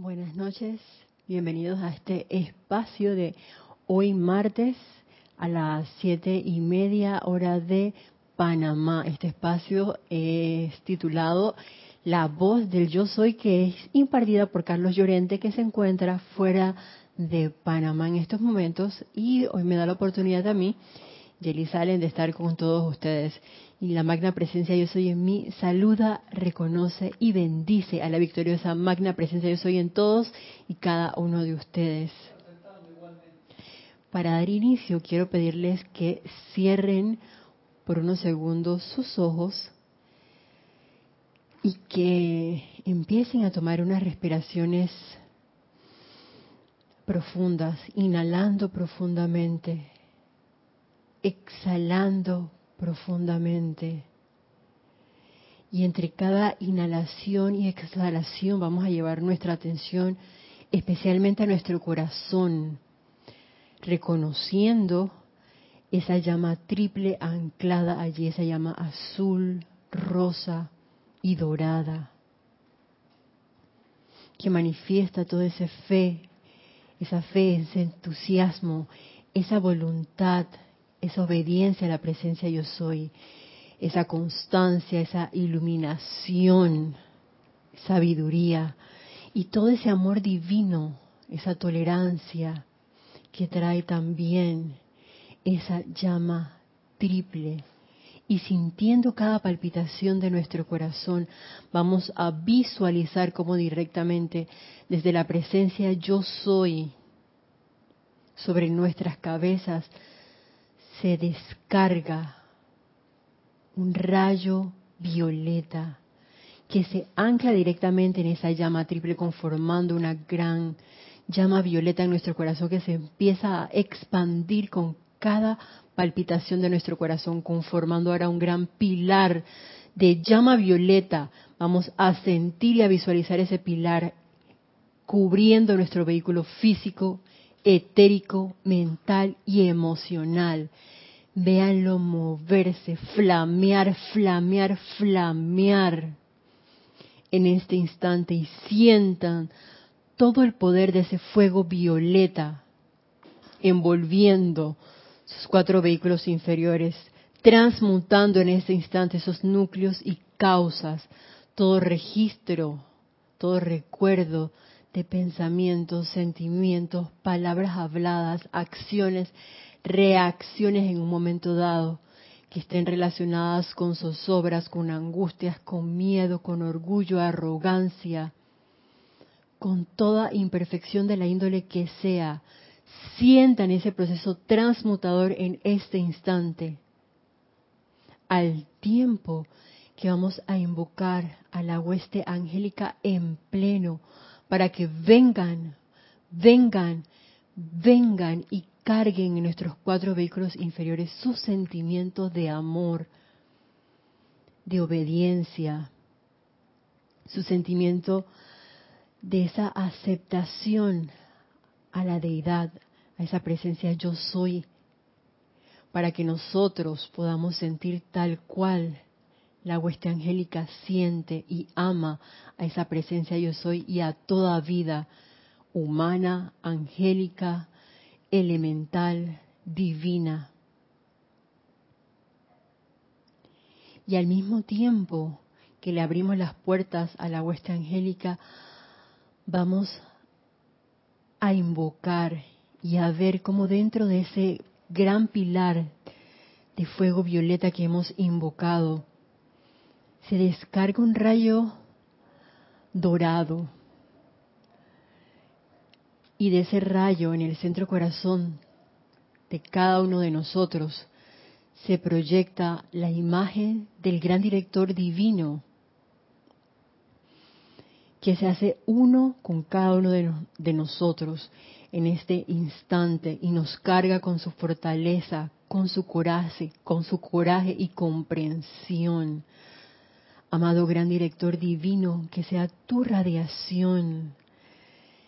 Buenas noches, bienvenidos a este espacio de hoy martes a las siete y media hora de Panamá. Este espacio es titulado La voz del yo soy que es impartida por Carlos Llorente que se encuentra fuera de Panamá en estos momentos y hoy me da la oportunidad a mí, Yeli Salen, de estar con todos ustedes y la magna presencia yo soy en mí saluda, reconoce y bendice a la victoriosa magna presencia yo soy en todos y cada uno de ustedes. Para dar inicio quiero pedirles que cierren por unos segundos sus ojos y que empiecen a tomar unas respiraciones profundas, inhalando profundamente, exhalando profundamente. Y entre cada inhalación y exhalación vamos a llevar nuestra atención especialmente a nuestro corazón, reconociendo esa llama triple anclada allí, esa llama azul, rosa y dorada, que manifiesta toda esa fe, esa fe, ese entusiasmo, esa voluntad esa obediencia a la presencia yo soy, esa constancia, esa iluminación, sabiduría y todo ese amor divino, esa tolerancia que trae también esa llama triple. Y sintiendo cada palpitación de nuestro corazón, vamos a visualizar como directamente desde la presencia yo soy sobre nuestras cabezas se descarga un rayo violeta que se ancla directamente en esa llama triple conformando una gran llama violeta en nuestro corazón que se empieza a expandir con cada palpitación de nuestro corazón, conformando ahora un gran pilar de llama violeta. Vamos a sentir y a visualizar ese pilar cubriendo nuestro vehículo físico, etérico, mental y emocional. Véanlo moverse, flamear, flamear, flamear en este instante y sientan todo el poder de ese fuego violeta envolviendo sus cuatro vehículos inferiores, transmutando en este instante esos núcleos y causas, todo registro, todo recuerdo de pensamientos, sentimientos, palabras habladas, acciones, reacciones en un momento dado que estén relacionadas con zozobras, con angustias, con miedo, con orgullo, arrogancia, con toda imperfección de la índole que sea, sientan ese proceso transmutador en este instante, al tiempo que vamos a invocar a la hueste angélica en pleno para que vengan, vengan, vengan y carguen en nuestros cuatro vehículos inferiores sus sentimientos de amor, de obediencia, su sentimiento de esa aceptación a la deidad, a esa presencia yo soy, para que nosotros podamos sentir tal cual la hueste angélica siente y ama a esa presencia yo soy y a toda vida humana, angélica, elemental, divina. Y al mismo tiempo que le abrimos las puertas a la hueste angélica, vamos a invocar y a ver cómo dentro de ese gran pilar de fuego violeta que hemos invocado, se descarga un rayo dorado, y de ese rayo en el centro corazón de cada uno de nosotros se proyecta la imagen del gran director divino que se hace uno con cada uno de, nosotros en este instante y nos carga con su fortaleza, con su coraje, con su coraje y comprensión. Amado gran director divino, que sea tu radiación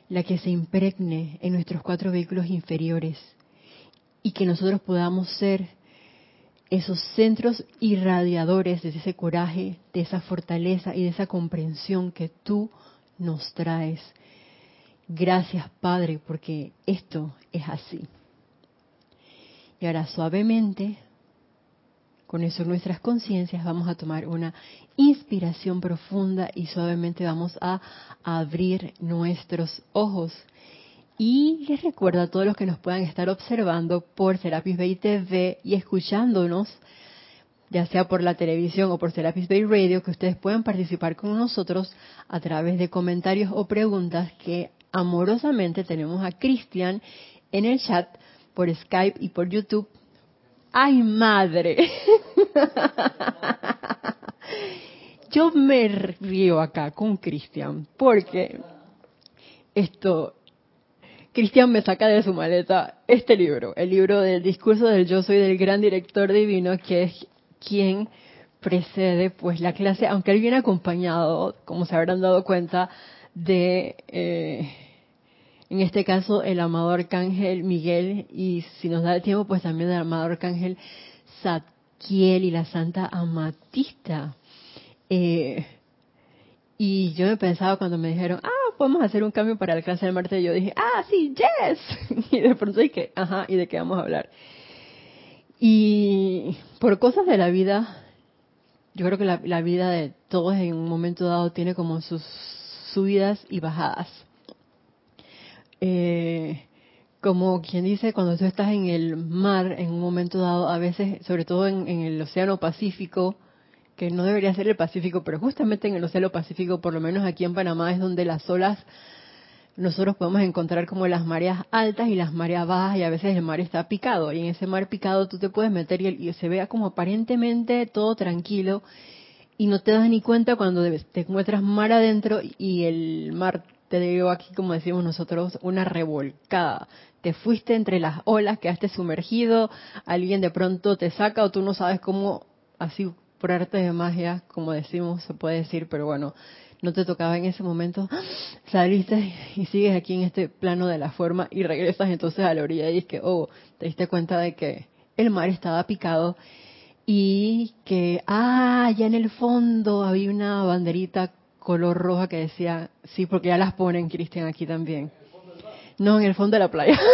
la que se impregne en nuestros cuatro vehículos inferiores y que nosotros podamos ser esos centros irradiadores de ese coraje, de esa fortaleza y de esa comprensión que tú nos traes. Gracias, Padre, porque esto es así. Y ahora suavemente, con eso nuestras conciencias, vamos a tomar una inspiración profunda y suavemente vamos a abrir nuestros ojos. Y les recuerdo a todos los que nos puedan estar observando por Serapis Bay TV y escuchándonos, ya sea por la televisión o por Serapis Bay Radio, que ustedes puedan participar con nosotros a través de comentarios o preguntas que amorosamente tenemos a Cristian en el chat por Skype y por YouTube. ¡Ay, madre! Yo me río acá con Cristian porque esto, Cristian me saca de su maleta este libro, el libro del discurso del yo soy del gran director divino, que es quien precede pues la clase, aunque él viene acompañado, como se habrán dado cuenta, de, eh, en este caso, el amado arcángel Miguel, y si nos da el tiempo, pues también el amado arcángel Zadkiel y la santa Amatista. Eh, y yo me pensaba cuando me dijeron, ah, podemos hacer un cambio para la clase de martes, yo dije, ah, sí, yes. Y de pronto dije, ajá, ¿y de qué vamos a hablar? Y por cosas de la vida, yo creo que la, la vida de todos en un momento dado tiene como sus subidas y bajadas. Eh, como quien dice, cuando tú estás en el mar, en un momento dado, a veces, sobre todo en, el Océano Pacífico, que no debería ser el Pacífico, pero justamente en el Océano Pacífico, por lo menos aquí en Panamá, es donde las olas nosotros podemos encontrar como las mareas altas y las mareas bajas y a veces el mar está picado y en ese mar picado tú te puedes meter y, y se vea como aparentemente todo tranquilo y no te das ni cuenta cuando te encuentras mar adentro y el mar te dio aquí, como decimos nosotros, una revolcada. Te fuiste entre las olas, quedaste sumergido, alguien de pronto te saca o tú no sabes cómo, así por arte de magia, como decimos, se puede decir, pero bueno, no te tocaba en ese momento, saliste y sigues aquí en este plano de la forma y regresas entonces a la orilla y dices que, oh, te diste cuenta de que el mar estaba picado y que, ah, ya en el fondo había una banderita color roja que decía, sí, porque ya las ponen, Cristian, aquí también. No, en el fondo de la playa.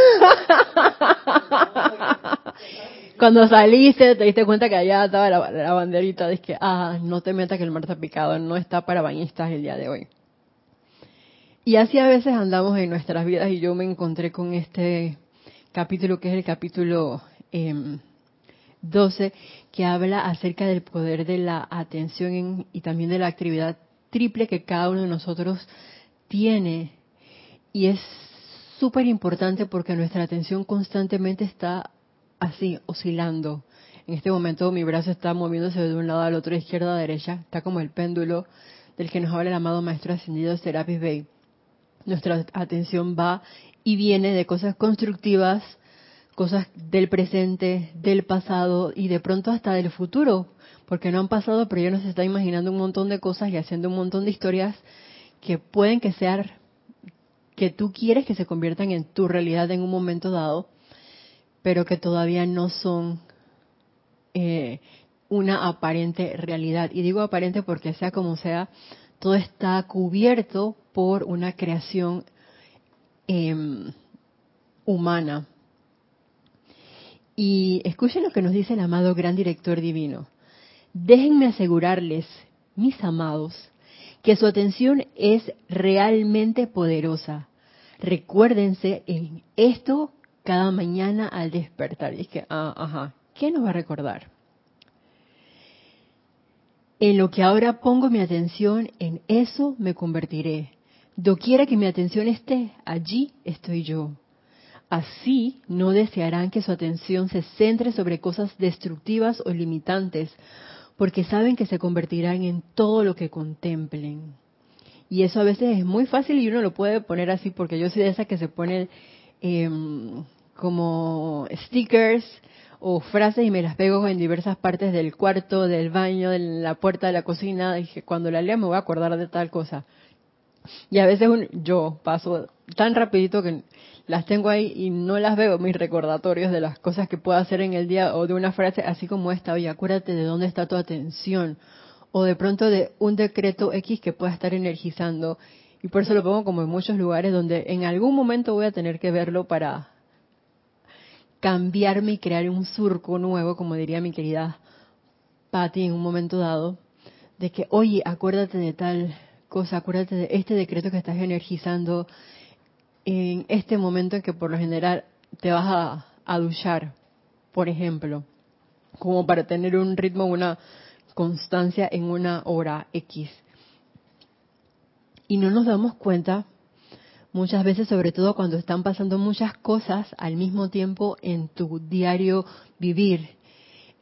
Cuando saliste te diste cuenta que allá estaba la, banderita, de que, ah, no te metas que el mar está picado, no está para bañistas el día de hoy. Y así a veces andamos en nuestras vidas y yo me encontré con este capítulo que es el capítulo eh, 12, que habla acerca del poder de la atención y también de la actividad triple que cada uno de nosotros tiene. Y es súper importante porque nuestra atención constantemente está así, oscilando. En este momento mi brazo está moviéndose de un lado al otro, izquierda a derecha, está como el péndulo del que nos habla el amado Maestro Ascendido Serapis Bey. Nuestra atención va y viene de cosas constructivas cosas del presente, del pasado y de pronto hasta del futuro, porque no han pasado, pero ya nos está imaginando un montón de cosas y haciendo un montón de historias que pueden que sean, que tú quieres que se conviertan en tu realidad en un momento dado, pero que todavía no son eh, una aparente realidad. Y digo aparente porque sea como sea, todo está cubierto por una creación em, humana y escuchen lo que nos dice el amado Gran Director Divino. Déjenme asegurarles, mis amados, que su atención es realmente poderosa. Recuérdense en esto cada mañana al despertar. Es que, ah, ajá, ¿qué nos va a recordar? En lo que ahora pongo mi atención, en eso me convertiré. Doquiera que mi atención esté, allí estoy yo. Así no desearán que su atención se centre sobre cosas destructivas o limitantes, porque saben que se convertirán en todo lo que contemplen. Y eso a veces es muy fácil y uno lo puede poner así, porque yo soy de esas que se ponen em, como stickers o frases y me las pego en diversas partes del cuarto, del baño, de la puerta de la cocina, que cuando la lea me voy a acordar de tal cosa. Y a veces yo paso tan rapidito que las tengo ahí y no las veo, mis recordatorios de las cosas que puedo hacer en el día o de una frase así como esta, oye, acuérdate de dónde está tu atención, o de pronto de un decreto X que pueda estar energizando. Y por eso lo pongo como en muchos lugares donde en algún momento voy a tener que verlo para cambiarme y crear un surco nuevo, como diría mi querida Patti en un momento dado, de que, oye, acuérdate de tal cosa, acuérdate de este decreto que estás energizando en este momento en que por lo general te vas a, a duchar, por ejemplo, como para tener un ritmo, una constancia en una hora X. Y no nos damos cuenta muchas veces, sobre todo cuando están pasando muchas cosas al mismo tiempo en tu diario vivir.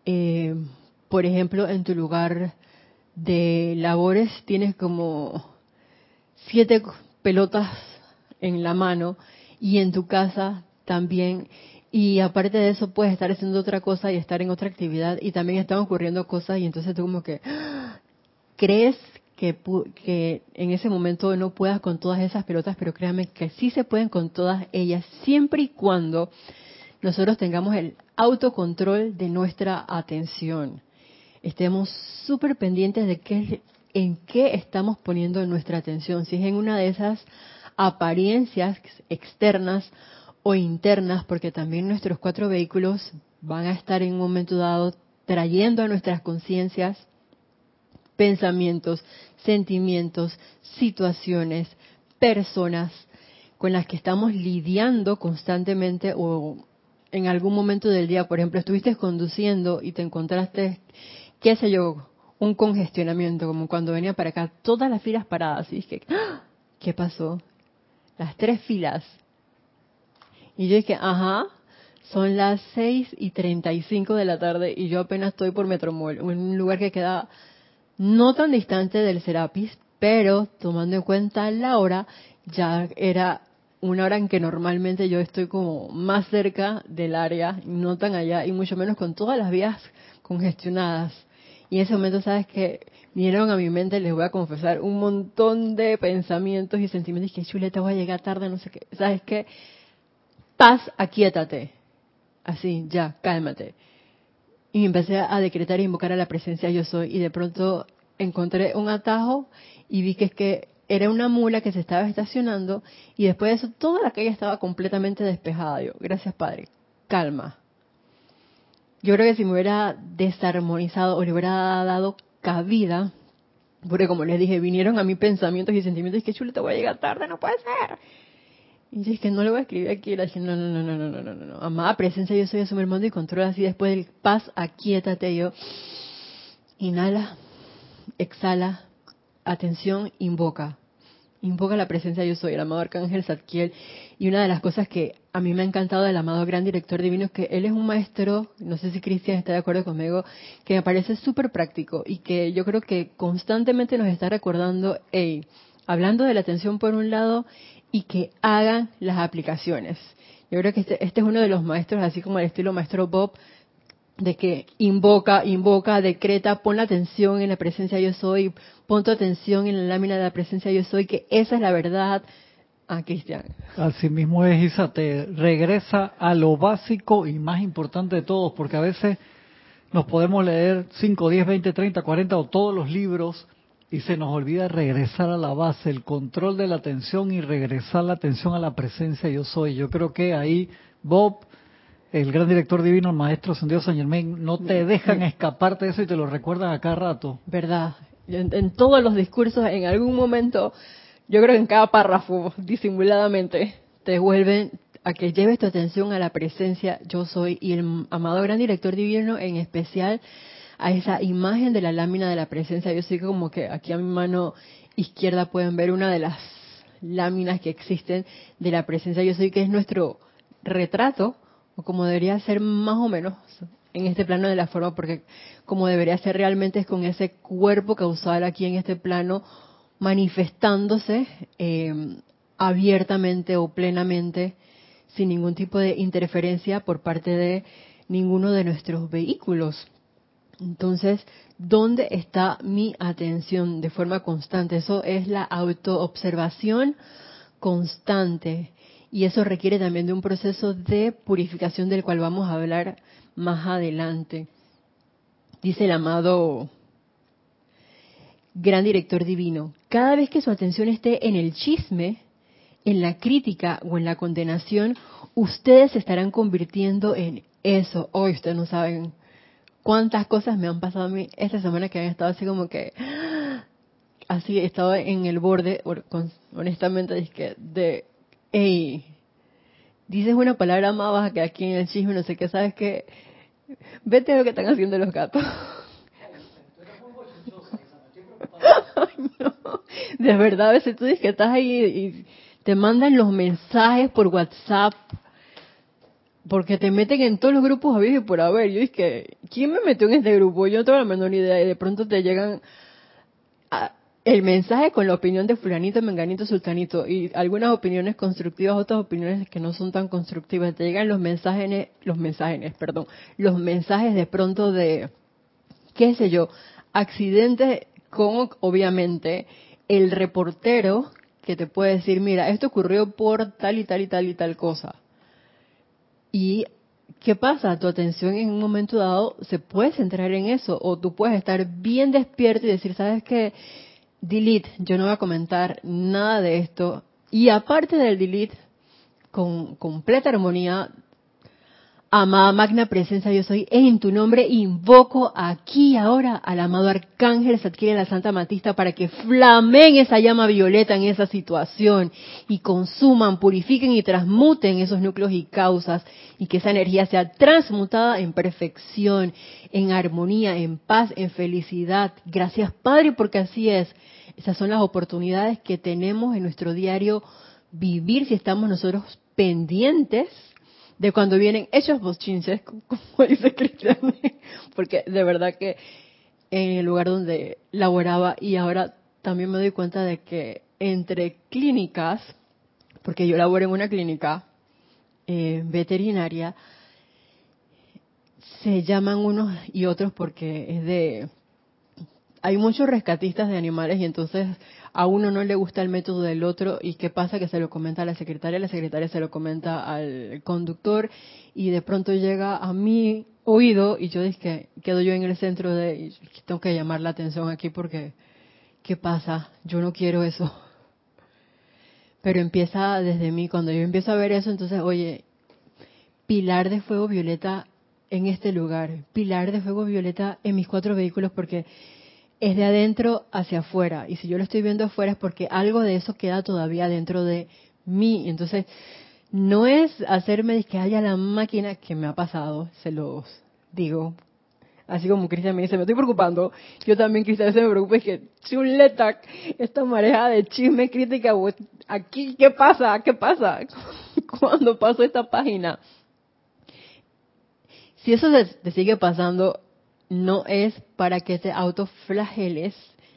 Eh, por ejemplo, en tu lugar de labores tienes como siete pelotas en la mano y en tu casa también. Y aparte de eso puedes estar haciendo otra cosa y estar en otra actividad y también están ocurriendo cosas y entonces tú como que crees que, que en ese momento no puedas con todas esas pelotas, pero créanme que sí se pueden con todas ellas siempre y cuando nosotros tengamos el autocontrol de nuestra atención. Estemos súper pendientes de qué, en qué estamos poniendo nuestra atención. Si es en una de esas apariencias externas o internas, porque también nuestros cuatro vehículos van a estar en un momento dado trayendo a nuestras conciencias pensamientos, sentimientos, situaciones, personas con las que estamos lidiando constantemente o en algún momento del día, por ejemplo, estuviste conduciendo y te encontraste, qué sé yo, un congestionamiento, como cuando venía para acá, todas las filas paradas, y dije, ¡Ah! ¿qué pasó? Las tres filas y yo dije, ajá, son las 6 y 35 de la tarde y yo apenas estoy por Metromol, un lugar que queda no tan distante del Serapis, pero tomando en cuenta la hora, ya era una hora en que normalmente yo estoy como más cerca del área, no tan allá, y mucho menos con todas las vías congestionadas. Y en ese momento, sabes que vinieron a mi mente, les voy a confesar, un montón de pensamientos y sentimientos, que chuleta, voy a llegar tarde, no sé qué. ¿Sabes qué? paz, aquíétate. Así, ya, cálmate. Y empecé a decretar e invocar a la presencia yo soy. Y de pronto encontré un atajo y vi que es que era una mula que se estaba estacionando y después de eso toda la calle estaba completamente despejada. Yo, gracias Padre, calma. Yo creo que si me hubiera desarmonizado o le hubiera dado cabida, porque como les dije, vinieron a mí pensamientos y sentimientos, que chulo, te voy a llegar tarde, no puede ser. Y yo es que no lo voy a escribir aquí, la no, no, no, no, no, no, no, no. Amada presencia, yo soy eso, mi hermano, y controla así después del paz, aquíétate yo. Inhala, exhala, atención, invoca. Invoca la presencia, yo soy el amado Arcángel Zadkiel. Y una de las cosas que a mí me ha encantado del amado Gran Director Divino es que él es un maestro, no sé si Cristian está de acuerdo conmigo, que me parece súper práctico y que yo creo que constantemente nos está recordando, hey, hablando de la atención por un lado y que hagan las aplicaciones. Yo creo que este, este, es uno de los maestros, así como el estilo maestro Bob, de que invoca, invoca, decreta, pon la atención en la presencia yo soy, pon tu atención en la lámina de la presencia yo soy, que esa es la verdad. ah, Cristian. Así mismo es, Isa, te regresa a lo básico y más importante de todos, porque a veces nos podemos leer 5, 10, 20, 30, 40 o todos los libros y se nos olvida regresar a la base, el control de la atención y regresar la atención a la presencia yo soy. Yo creo que ahí Bob, el gran director divino, el maestro Dios San Germain, no te dejan escaparte de eso y te lo recuerdan a cada rato. Verdad. En, todos los discursos, en algún momento, yo creo que en cada párrafo, disimuladamente, te vuelven a que lleves tu atención a la presencia yo soy y el amado gran director divino en especial a esa imagen de la lámina de la presencia. Yo sé como que aquí a mi mano izquierda pueden ver una de las láminas que existen de la presencia. Yo sé que es nuestro retrato, o como debería ser más o menos en este plano de la forma, porque como debería ser realmente es con ese cuerpo causal aquí en este plano manifestándose eh, abiertamente o plenamente sin ningún tipo de interferencia por parte de ninguno de nuestros vehículos. Entonces, ¿dónde está mi atención de forma constante? Eso es la autoobservación constante. Y eso requiere también de un proceso de purificación del cual vamos a hablar más adelante. Dice el amado gran director divino, cada vez que su atención esté en el chisme, en la crítica o en la condenación, ustedes se estarán convirtiendo en eso. Hoy ustedes no saben cuántas cosas me han pasado a mí esta semana que han estado así como que así he estado en el borde honestamente de hey dices una palabra más baja que aquí en el chisme no sé qué sabes que vete a lo que están haciendo los gatos De verdad, a veces tú dices que estás ahí y te mandan los mensajes por WhatsApp porque te meten en todos los grupos a y por haber. Yo dije, ¿quién me metió en este grupo? Yo no tengo la menor idea. Y de pronto te llegan el mensaje con la opinión de fulanito, menganito, sultanito. Y algunas opiniones constructivas, otras opiniones que no son tan constructivas. Te llegan los mensajes, los mensajes, perdón, los mensajes de pronto de, qué sé yo, accidentes con, obviamente, el reportero que te puede decir, mira, esto ocurrió por tal y tal y tal y tal cosa. Y ¿qué pasa? Tu atención en un momento dado se puede centrar en eso o tú puedes estar bien despierto y decir, ¿sabes qué? Delete, yo no voy a comentar nada de esto. Y aparte del delete, con completa armonía, Amada magna presencia yo soy, en tu nombre invoco aquí ahora al amado arcángel adquiere la Santa Matista para que flamen esa llama violeta en esa situación y consuman, purifiquen y transmuten esos núcleos y causas y que esa energía sea transmutada en perfección, en armonía, en paz, en felicidad. Gracias Padre porque así es. Esas son las oportunidades que tenemos en nuestro diario vivir si estamos nosotros pendientes de cuando vienen hechos bochinches, como dice Cristian, porque de verdad que en el lugar donde laboraba y ahora también me doy cuenta de que entre clínicas, porque yo laboro en una clínica eh, veterinaria, se llaman unos y otros porque es de... Hay muchos rescatistas de animales y entonces a uno no le gusta el método del otro. Y qué pasa que se lo comenta a la secretaria, la secretaria se lo comenta al conductor y de pronto llega a mi oído y yo dije que quedo yo en el centro de tengo que llamar la atención aquí porque qué pasa, yo no quiero eso. Pero empieza desde mí, cuando yo empiezo a ver eso, entonces, oye, pilar de fuego violeta en este lugar, pilar de fuego violeta en mis cuatro vehículos, porque es de adentro hacia afuera. Y si yo lo estoy viendo afuera es porque algo de eso queda todavía dentro de mí. Entonces, no es hacerme que haya la máquina que me ha pasado, se los digo. Así como Cristian me dice, me estoy preocupando. Yo también, Cristian, se me preocupa. Es que chuleta, esta marea de chisme, crítica, aquí, ¿qué pasa? ¿Qué pasa? Cuando paso esta página. Si eso te sigue pasando, no es para que te autoflageles,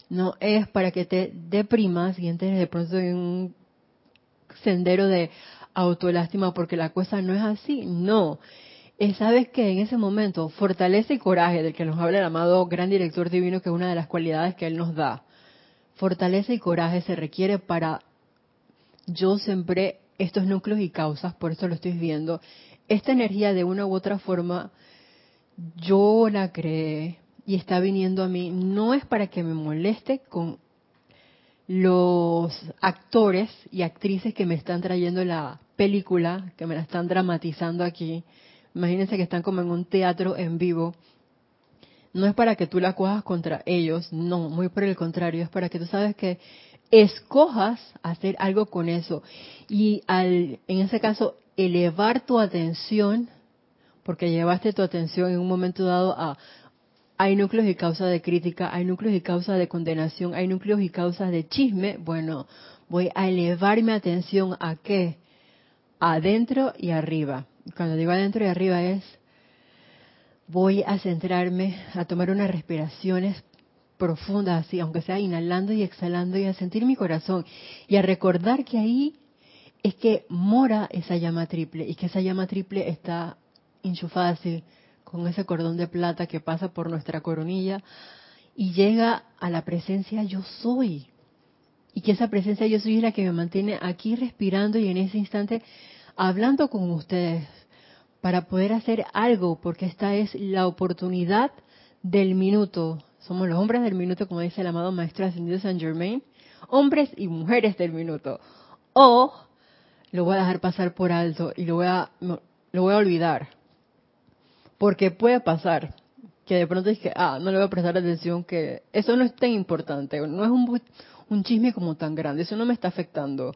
no es para que te deprimas y entres de pronto en un sendero de autolástima porque la cosa no es así, no. Es, sabes que en ese momento fortaleza y coraje del que nos habla el amado gran director divino que es una de las cualidades que él nos da. Fortaleza y coraje se requiere para yo sembré estos núcleos y causas, por eso lo estoy viendo. Esta energía de una u otra forma yo la creé y está viniendo a mí, no es para que me moleste con los actores y actrices que me están trayendo la película, que me la están dramatizando aquí. Imagínense que están como en un teatro en vivo. No es para que tú la cojas contra ellos, no, muy por el contrario, es para que tú sabes que escojas hacer algo con eso y al, en ese caso, elevar tu atención porque llevaste tu atención en un momento dado a hay núcleos y causas de crítica, hay núcleos y causas de condenación, hay núcleos y causas de chisme, bueno, voy a elevar mi atención a qué? Adentro y arriba. Cuando digo adentro y arriba es, voy a centrarme a tomar unas respiraciones profundas, así, aunque sea inhalando y exhalando, y a sentir mi corazón, y a recordar que ahí es que mora esa llama triple, y que esa llama triple está enchufada con ese cordón de plata que pasa por nuestra coronilla y llega a la presencia yo soy. Y que esa presencia yo soy es la que me mantiene aquí respirando y en ese instante hablando con ustedes para poder hacer algo, porque esta es la oportunidad del minuto. Somos los hombres del minuto, como dice el amado Maestro Ascendido San Germain, hombres y mujeres del minuto. O lo voy a dejar pasar por alto y lo voy a, lo voy a olvidar. Porque puede pasar que de pronto que, ah, no le voy a prestar atención, que eso no es tan importante, no es un, un chisme como tan grande, eso no me está afectando.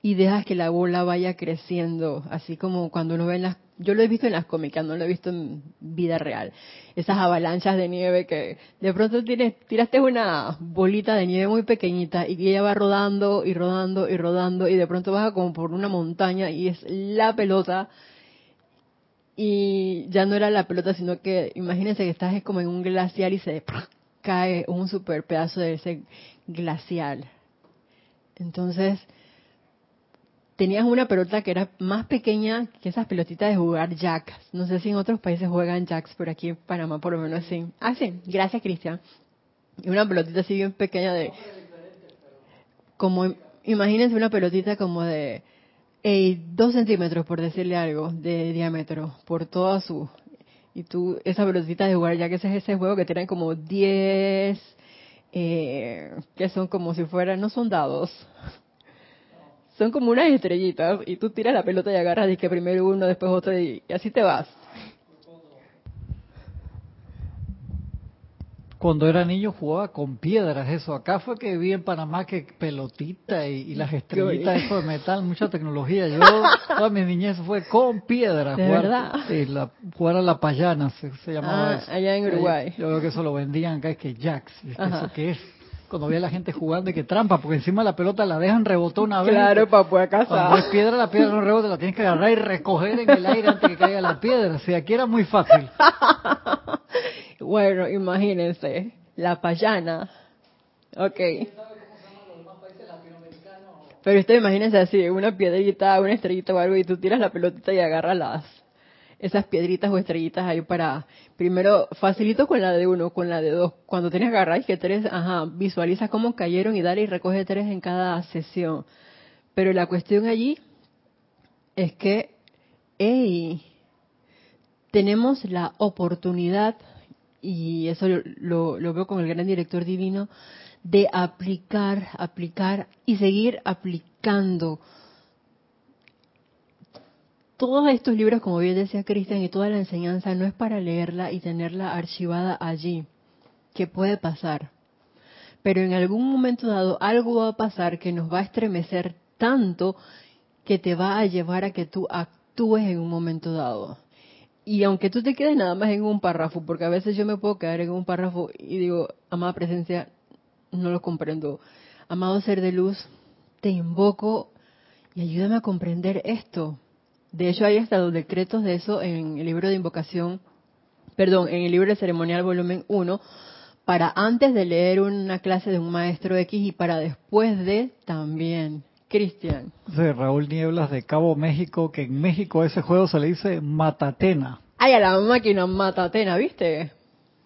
Y dejas que la bola vaya creciendo, así como cuando uno ve en las yo lo he visto en las cómicas, no lo he visto en vida real. Esas avalanchas de nieve que de pronto tienes, tiraste una bolita de nieve muy pequeñita y ella va rodando y rodando y rodando y de pronto baja como por una montaña y es la pelota y ya no era la pelota, sino que imagínense que estás como en un glacial y se cae un super pedazo de ese glacial. Entonces, tenías una pelota que era más pequeña que esas pelotitas de jugar jacks. No sé si en otros países juegan jacks, pero aquí en Panamá por lo menos sí. Ah, sí, gracias Cristian. Y una pelotita así bien pequeña de... Como, imagínense una pelotita como de dos centímetros, por decirle algo, de diámetro, por toda su... Y tú, esa pelotita de jugar jacks es ese juego que tienen como 10... Eh, que son como si fueran, no son dados, son como unas estrellitas y tú tiras la pelota y agarras y que primero uno, después otro y, así te vas. Cuando era niño jugaba con piedras, eso. Acá fue que vi en Panamá que pelotita y, las estrellitas eso de metal, mucha tecnología. Yo, toda mi niñez fue con piedras. ¿De verdad? Sí, la, jugar a la payana se, llamaba ah, eso. allá en Uruguay. Yo creo que eso lo vendían acá, es que jacks. ¿Eso qué es? cuando ve a la gente jugando y que trampa, porque encima la pelota la dejan rebotó una vez. Claro, para poder cazar. Cuando es piedra, la piedra no rebota, la tienes que agarrar y recoger en el aire antes que caiga la piedra. O sea, aquí era muy fácil. bueno, imagínense, la payana. Ok. Pero usted imagínense así, una piedrita, una estrellita o algo, y tú tiras la pelotita y agarras las, esas piedritas o estrellitas ahí para, primero, facilito con la de uno, con la de dos. Cuando tienes agarrar que tres, ajá, visualiza cómo cayeron y dale y recoge tres en cada sesión. Pero la cuestión allí es que, hey, tenemos la oportunidad, y eso lo, lo veo con el gran director divino, de aplicar, aplicar y seguir aplicando todos estos libros, como bien decía Cristian, y toda la enseñanza no es para leerla y tenerla archivada allí, que puede pasar. Pero en algún momento dado algo va a pasar que nos va a estremecer tanto que te va a llevar a que tú actúes en un momento dado. Y aunque tú te quedes nada más en un párrafo, porque a veces yo me puedo quedar en un párrafo y digo, amada presencia, no lo comprendo. Amado ser de luz, te invoco y ayúdame a comprender esto. De hecho, hay hasta los decretos de eso en el libro de invocación, perdón, en el libro de ceremonial volumen 1, para antes de leer una clase de un maestro X y para después de también. Cristian. De Raúl Nieblas de Cabo México, que en México ese juego se le dice Matatena. Ay, a la máquina Matatena, ¿viste?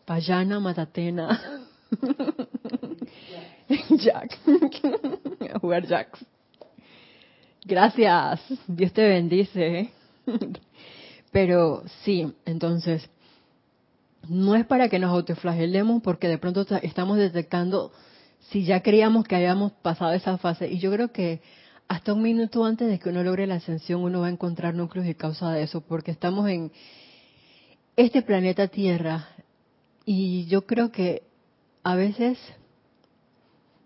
Payana Matatena. Jack. a jugar Jacks. Gracias, Dios te bendice. Pero sí, entonces, no es para que nos autoflagelemos porque de pronto estamos detectando si ya creíamos que habíamos pasado esa fase. Y yo creo que hasta un minuto antes de que uno logre la ascensión, uno va a encontrar núcleos y causa de eso, porque estamos en este planeta Tierra y yo creo que a veces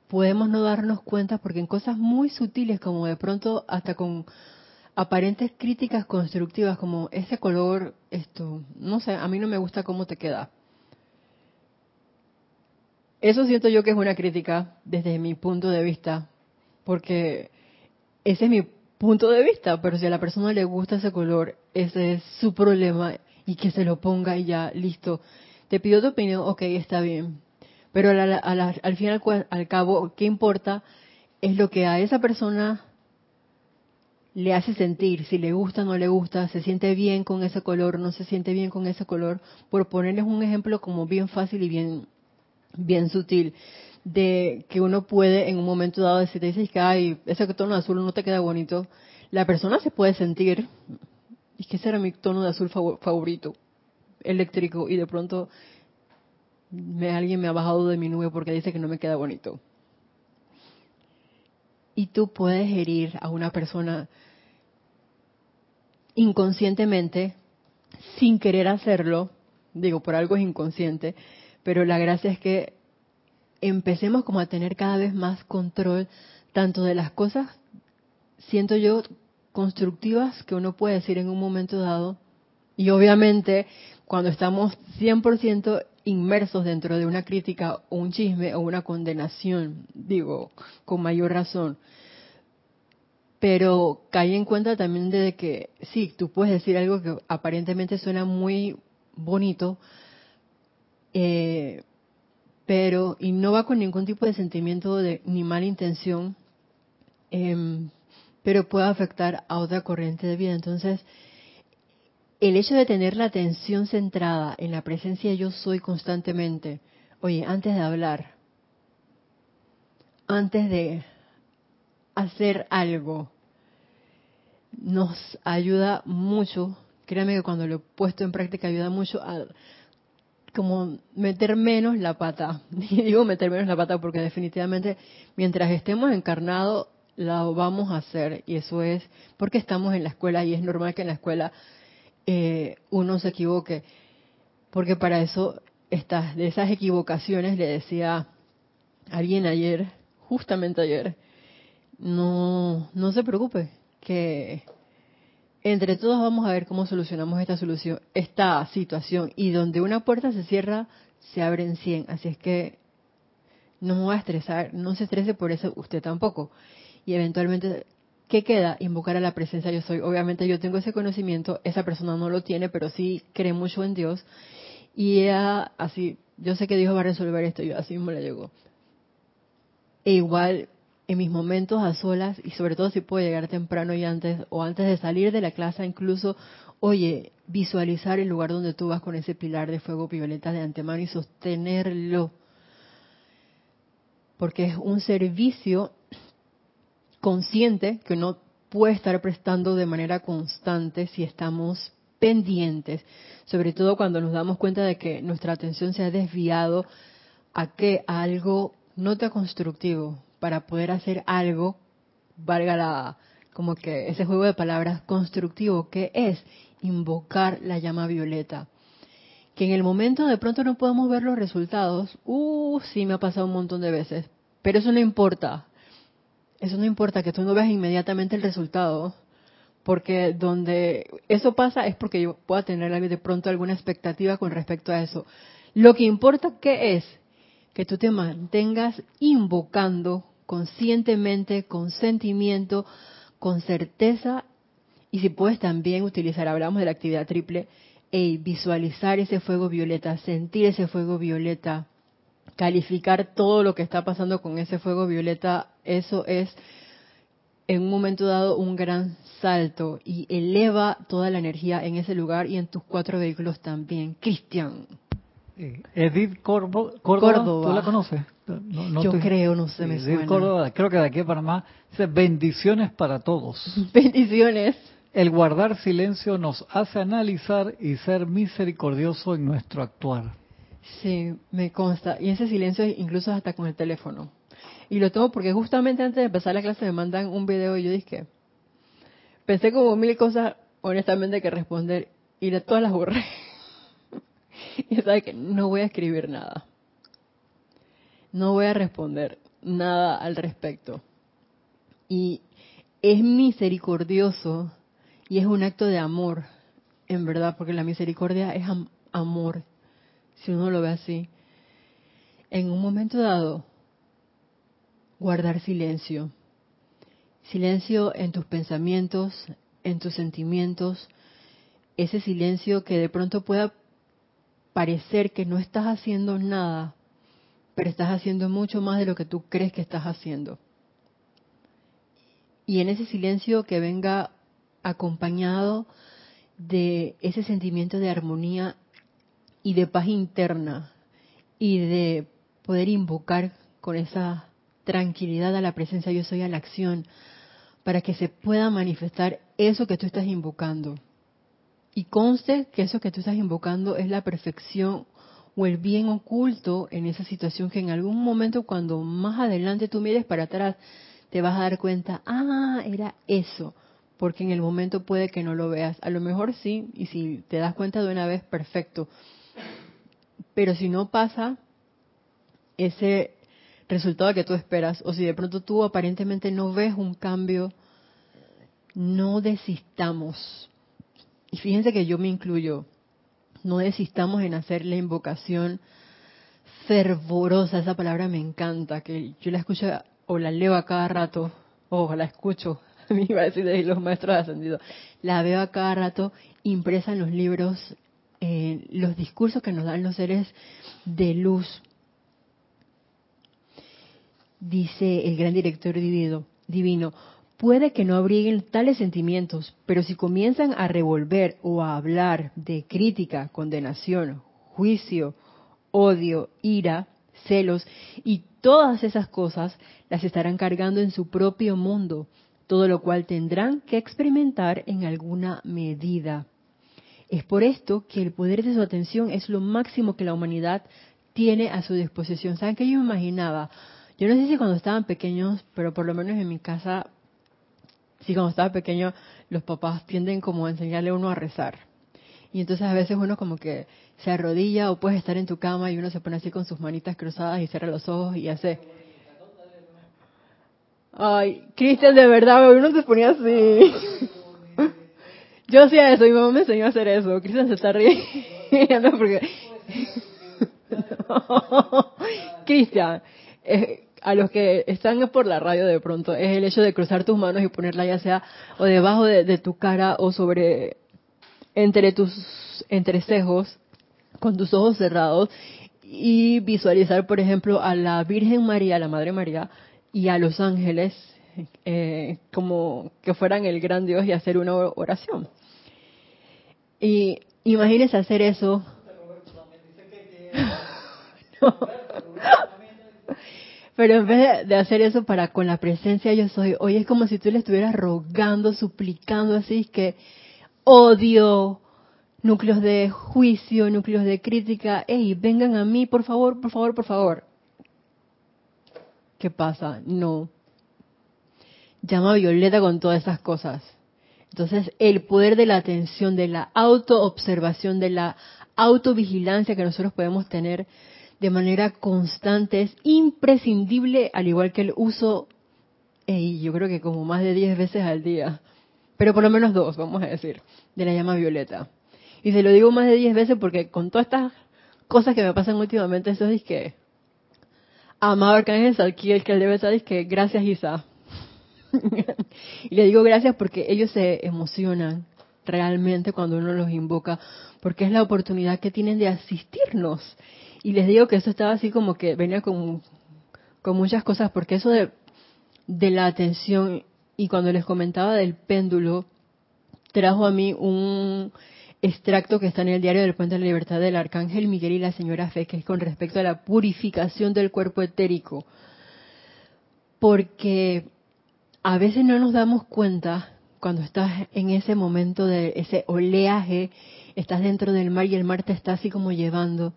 podemos no darnos cuenta porque en cosas muy sutiles como de pronto hasta con aparentes críticas constructivas como ese color, esto, no sé, a mí no me gusta cómo te queda. Eso siento yo que es una crítica desde mi punto de vista, porque ese es mi punto de vista, pero si a la persona le gusta ese color, ese es su problema y que se lo ponga y ya, listo. Te pido tu opinión, ok, está bien. Pero al fin y al, cabo, ¿qué importa? Es lo que a esa persona le hace sentir, si le gusta o no le gusta, se siente bien con ese color, no se siente bien con ese color, por ponerles un ejemplo como bien fácil y bien, bien sutil, de que uno puede en un momento dado decir, te dices que ay, ese tono de azul no te queda bonito, la persona se puede sentir, y que ese era mi tono de azul favorito, eléctrico, y de pronto alguien me ha bajado de mi nube porque dice que no me queda bonito. y tú puedes herir a una persona inconscientemente, sin querer hacerlo, digo, por algo es inconsciente, pero la gracia es que empecemos como a tener cada vez más control tanto de las cosas, siento yo, constructivas que uno puede decir en un momento dado, y obviamente cuando estamos 100% inmersos dentro de una crítica o un chisme o una condenación, digo, con mayor razón. Pero cae en cuenta también de que sí, tú puedes decir algo que aparentemente suena muy bonito, eh, pero y no va con ningún tipo de sentimiento de ni mala intención, em, pero puede afectar a otra corriente de vida. Entonces, el hecho de tener la atención centrada en la presencia yo soy constantemente, oye, antes de hablar, antes de hacer algo, nos ayuda mucho, créame que cuando lo he puesto en práctica ayuda mucho a como meter menos la pata. Y digo meter menos la pata porque definitivamente mientras estemos encarnados la vamos a hacer y eso es porque estamos en la escuela y es normal que en la escuela eh, uno se equivoque, porque para eso estas, de esas equivocaciones le decía alguien ayer, justamente ayer, no, no se preocupe, que entre todos vamos a ver cómo solucionamos esta solución, esta situación, y donde una puerta se cierra, se abren 100, así es que no va a estresar, no se estrese por eso usted tampoco. Y eventualmente ¿qué queda? Invocar a la presencia yo soy. Obviamente yo tengo ese conocimiento, esa persona no lo tiene, pero sí cree mucho en Dios. Y ella, así, yo sé que Dios va a resolver esto, yo así mismo le llegó. E igual, en mis momentos a solas, y sobre todo si puedo llegar temprano y antes, o antes de salir de la clase, incluso, oye, visualizar el lugar donde tú vas con ese pilar de fuego violeta de antemano y sostenerlo. Porque es un servicio consciente que uno puede estar prestando de manera constante si estamos pendientes, sobre todo cuando nos damos cuenta de que nuestra atención se ha desviado a que algo no tan constructivo para poder hacer algo, valga la como que ese juego de palabras constructivo que es invocar la llama violeta. Que en el momento de pronto no podemos ver los resultados, uh, sí me ha pasado un montón de veces, pero eso no importa, eso no importa que tú no veas inmediatamente el resultado, porque donde eso pasa es porque yo pueda tener de pronto alguna expectativa con respecto a eso. Lo que importa que es que tú te mantengas invocando conscientemente, con sentimiento, con certeza y si puedes también utilizar, hablamos de la actividad triple, y visualizar ese fuego violeta, sentir ese fuego violeta, calificar todo lo que está pasando con ese fuego violeta, eso es en un momento dado un gran salto y eleva toda la energía en ese lugar y en tus cuatro vehículos también. Cristian. Edith Córdoba, ¿tú la conoces? Yo creo, no sé, me Edith Córdoba, creo que de aquí a Panamá, dice bendiciones para todos. Bendiciones. El guardar silencio nos hace analizar y ser misericordioso en nuestro actuar. Sí, me consta. Y ese silencio incluso hasta con el teléfono. Y lo tomo porque justamente antes de empezar la clase me mandan un video y yo dije, pensé como mil cosas honestamente que responder y de todas las borré. y sabe que no voy a escribir nada. No voy a responder nada al respecto. Y es misericordioso y es un acto de amor, en verdad, porque la misericordia es amor si uno lo ve así, en un momento dado, guardar silencio. Silencio en tus pensamientos, en tus sentimientos, ese silencio que de pronto pueda parecer que no estás haciendo nada, pero estás haciendo mucho más de lo que tú crees que estás haciendo. Y en ese silencio que venga acompañado de ese sentimiento de armonía y de paz interna y de poder invocar con esa tranquilidad a la presencia yo soy a la acción para que se pueda manifestar eso que tú estás invocando. Y conste que eso que tú estás invocando es la perfección o el bien oculto en esa situación que en algún momento cuando más adelante tú mires para atrás te vas a dar cuenta, ah, era eso, porque en el momento puede que no lo veas. A lo mejor sí, y si te das cuenta de una vez, perfecto. Pero si no pasa ese resultado que tú esperas, o si de pronto tú aparentemente no ves un cambio, no desistamos. Y fíjense que yo me incluyo, no desistamos en hacer la invocación fervorosa, esa palabra me encanta, que yo la escucho o la leo a cada rato, o la escucho, a mí iba a decir de los maestros ascendidos, la veo a cada rato impresa en los libros, eh, los discursos que nos dan los seres de luz. Dice el gran director divino, divino puede que no abriguen tales sentimientos, pero si comienzan a revolver o a hablar de crítica, condenación, juicio, odio, ira, celos y todas esas cosas las estarán cargando en su propio mundo, todo lo cual tendrán que experimentar en alguna medida. Es por esto que el poder de su atención es lo máximo que la humanidad tiene a su disposición. ¿Saben qué yo me imaginaba? Yo no sé si cuando estaban pequeños, pero por lo menos en mi casa, sí, cuando estaba pequeño, los papás tienden como a enseñarle a uno a rezar. Y entonces a veces uno como que se arrodilla o puedes estar en tu cama y uno se pone así con sus manitas cruzadas y cierra los ojos y hace... Ay, Cristian, de verdad, uno se ponía así. Yo hacía eso, mi mamá me enseñó a hacer eso. Cristian se está riendo porque... Cristian, eh, a los que están por la radio de pronto, es el hecho de cruzar tus manos y ponerla ya sea o debajo de, de tu cara o sobre entre tus entrecejos con tus ojos cerrados y visualizar, por ejemplo, a la Virgen María, la Madre María, y a los ángeles eh, como que fueran el gran Dios y hacer una oración. Y imagínense hacer eso. Pero en vez de hacer eso para con la presencia yo soy, hoy es como si tú le estuvieras rogando, suplicando así que odio, núcleos de juicio, núcleos de crítica, hey, vengan a mí, por favor, por favor, por favor. ¿Qué pasa? No. Llama a Violeta con todas esas cosas. Entonces, el poder de la atención, de la autoobservación, de la autovigilancia que nosotros podemos tener de manera constante es imprescindible, al igual que el uso, y yo creo que como más de 10 veces al día, pero por lo menos dos, vamos a decir, de la llama violeta. Y se lo digo más de 10 veces porque con todas estas cosas que me pasan últimamente, eso es que, amado Arcángel el que debe saber, es que gracias Isa. y le digo gracias porque ellos se emocionan realmente cuando uno los invoca, porque es la oportunidad que tienen de asistirnos. Y les digo que eso estaba así como que venía con, con muchas cosas, porque eso de, de la atención, y cuando les comentaba del péndulo, trajo a mí un extracto que está en el diario del Puente de la Libertad del Arcángel Miguel y la señora Fe, que es con respecto a la purificación del cuerpo etérico. Porque a veces no nos damos cuenta cuando estás en ese momento de ese oleaje, estás dentro del mar y el mar te está así como llevando,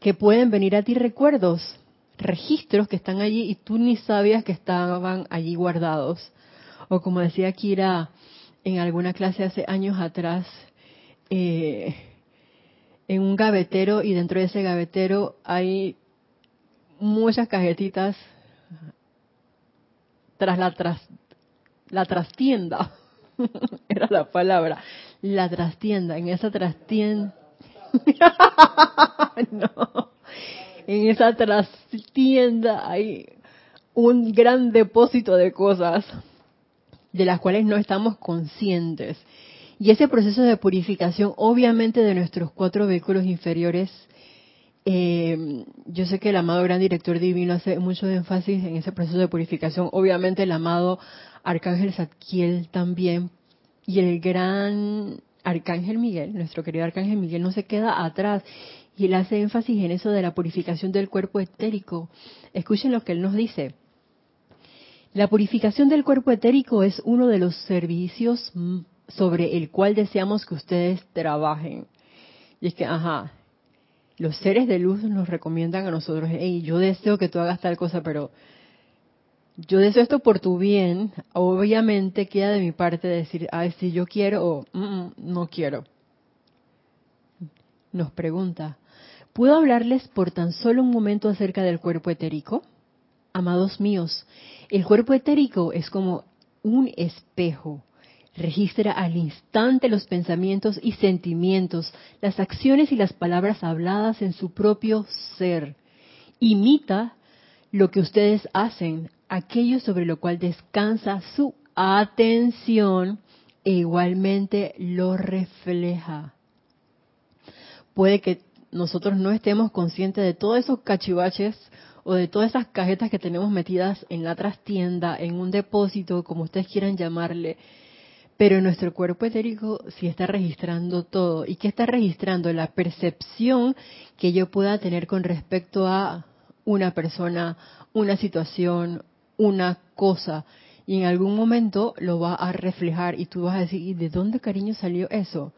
que pueden venir a ti recuerdos, registros que están allí y tú ni sabías que estaban allí guardados. O como decía Kira en alguna clase hace años atrás, eh, en un gavetero y dentro de ese gavetero hay muchas cajetitas tras la tras la trastienda. Era la palabra. La trastienda. En esa trastienda no en esa trastienda hay un gran depósito de cosas de las cuales no estamos conscientes y ese proceso de purificación, obviamente, de nuestros cuatro vehículos inferiores, eh, yo sé que el amado gran director divino hace mucho énfasis en ese proceso de purificación. Obviamente, el amado Arcángel Zadkiel también. Y el gran Arcángel Miguel, nuestro querido Arcángel Miguel, no se queda atrás. Y él hace énfasis en eso de la purificación del cuerpo etérico. Escuchen lo que él nos dice. La purificación del cuerpo etérico es uno de los servicios sobre el cual deseamos que ustedes trabajen. Y es que, ajá, los seres de luz nos recomiendan a nosotros, hey, yo deseo que tú hagas tal cosa, pero yo deseo esto por tu bien, obviamente queda de mi parte decir, ay, si yo quiero o "Mm, mm, no quiero. Nos pregunta, ¿puedo hablarles por tan solo un momento acerca del cuerpo etérico? Amados míos, el cuerpo etérico es como un espejo. Registra al instante los pensamientos y sentimientos, las acciones y las palabras habladas en su propio ser. Imita lo que ustedes hacen, aquello sobre lo cual descansa su atención e igualmente lo refleja. Puede que nosotros no estemos conscientes de todos esos cachivaches o de todas esas cajetas que tenemos metidas en la trastienda, en un depósito, como ustedes quieran llamarle, pero nuestro cuerpo etérico sí está registrando todo. ¿Y qué está registrando? La percepción que yo pueda tener con respecto a una persona, una situación, una cosa. Y en algún momento lo va a reflejar y tú vas a decir, ¿y de dónde cariño salió eso?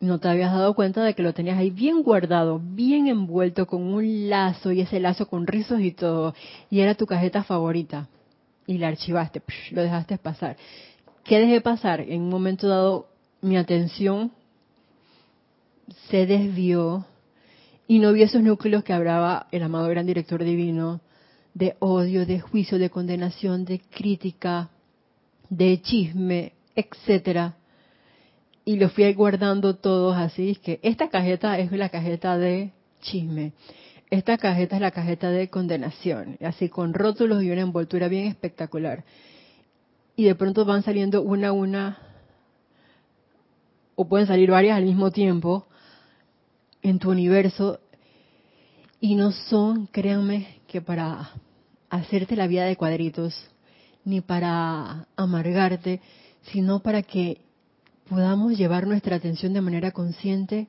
No te habías dado cuenta de que lo tenías ahí bien guardado, bien envuelto con un lazo y ese lazo con rizos y todo. Y era tu cajeta favorita. Y la archivaste, lo dejaste pasar. ¿Qué dejé pasar? En un momento dado mi atención se desvió y no vi esos núcleos que hablaba el amado gran director divino de odio, de juicio, de condenación, de crítica, de chisme, etcétera. Y los fui guardando todos así, que esta cajeta es la cajeta de chisme. Esta cajeta es la cajeta de condenación, así con rótulos y una envoltura bien espectacular. Y de pronto van saliendo una a una, o pueden salir varias al mismo tiempo, en tu universo y no son, créanme, que para hacerte la vida de cuadritos, ni para amargarte, sino para que podamos llevar nuestra atención de manera consciente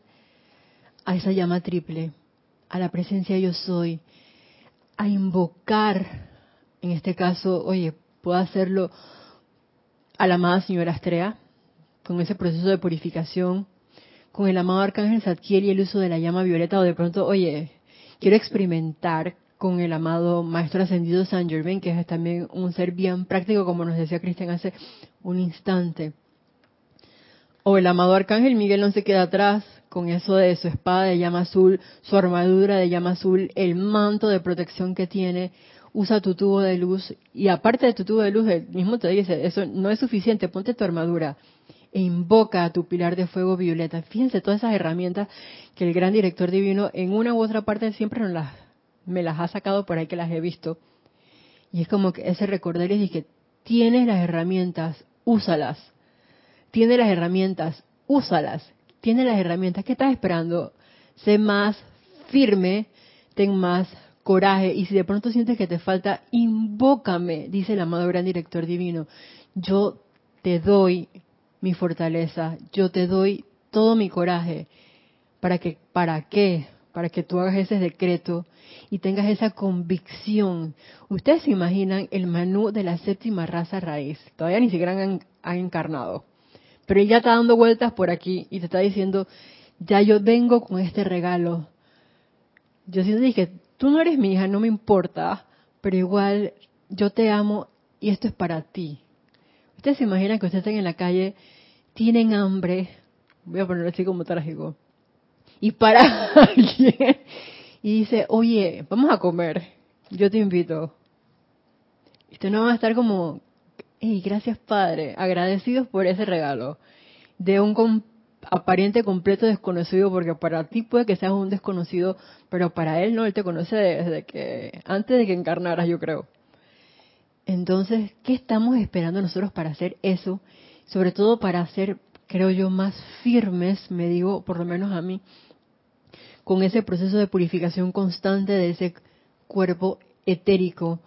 a esa llama triple, a la presencia yo soy, a invocar, en este caso, oye, puedo hacerlo a la amada señora Astrea, con ese proceso de purificación, con el amado arcángel Zadkiel y el uso de la llama violeta, o de pronto, oye, quiero experimentar con el amado Maestro Ascendido San Germain, que es también un ser bien práctico, como nos decía Cristian hace un instante. O el amado Arcángel Miguel no se queda atrás con eso de su espada de llama azul, su armadura de llama azul, el manto de protección que tiene, usa tu tubo de luz y aparte de tu tubo de luz, él mismo te dice, eso no es suficiente, ponte tu armadura e invoca a tu pilar de fuego violeta. Fíjense todas esas herramientas que el gran director divino en una u otra parte siempre me las ha sacado por ahí que las he visto. Y es como que ese recordarles que tienes las herramientas, úsalas. Tienes las herramientas, úsalas. Tienes las herramientas. ¿Qué estás esperando? Sé más firme, ten más coraje. Y si de pronto sientes que te falta, invócame, dice el amado gran director divino. Yo te doy mi fortaleza, yo te doy todo mi coraje. ¿Para que ¿Para qué? Para que tú hagas ese decreto y tengas esa convicción. Ustedes se imaginan el menú de la séptima raza raíz. Todavía ni siquiera han encarnado. Pero él ya está dando vueltas por aquí y te está diciendo, ya yo vengo con este regalo. Yo siento que tú no eres mi hija, no me importa, pero igual yo te amo y esto es para ti. Ustedes se imaginan que ustedes estén en la calle, tienen hambre, voy a ponerlo así como trágico, y para alguien y dice, oye, vamos a comer, yo te invito. Y ustedes no van a estar como, hey, gracias Padre, agradecidos por ese regalo de un com aparente completo desconocido, porque para ti puede que seas un desconocido, pero para él no, él te conoce desde que, antes de que encarnaras, yo creo. Entonces, ¿qué estamos esperando nosotros para hacer eso? Sobre todo para ser, creo yo, más firmes, me digo, por lo menos a mí, con ese proceso de purificación constante de ese cuerpo etérico,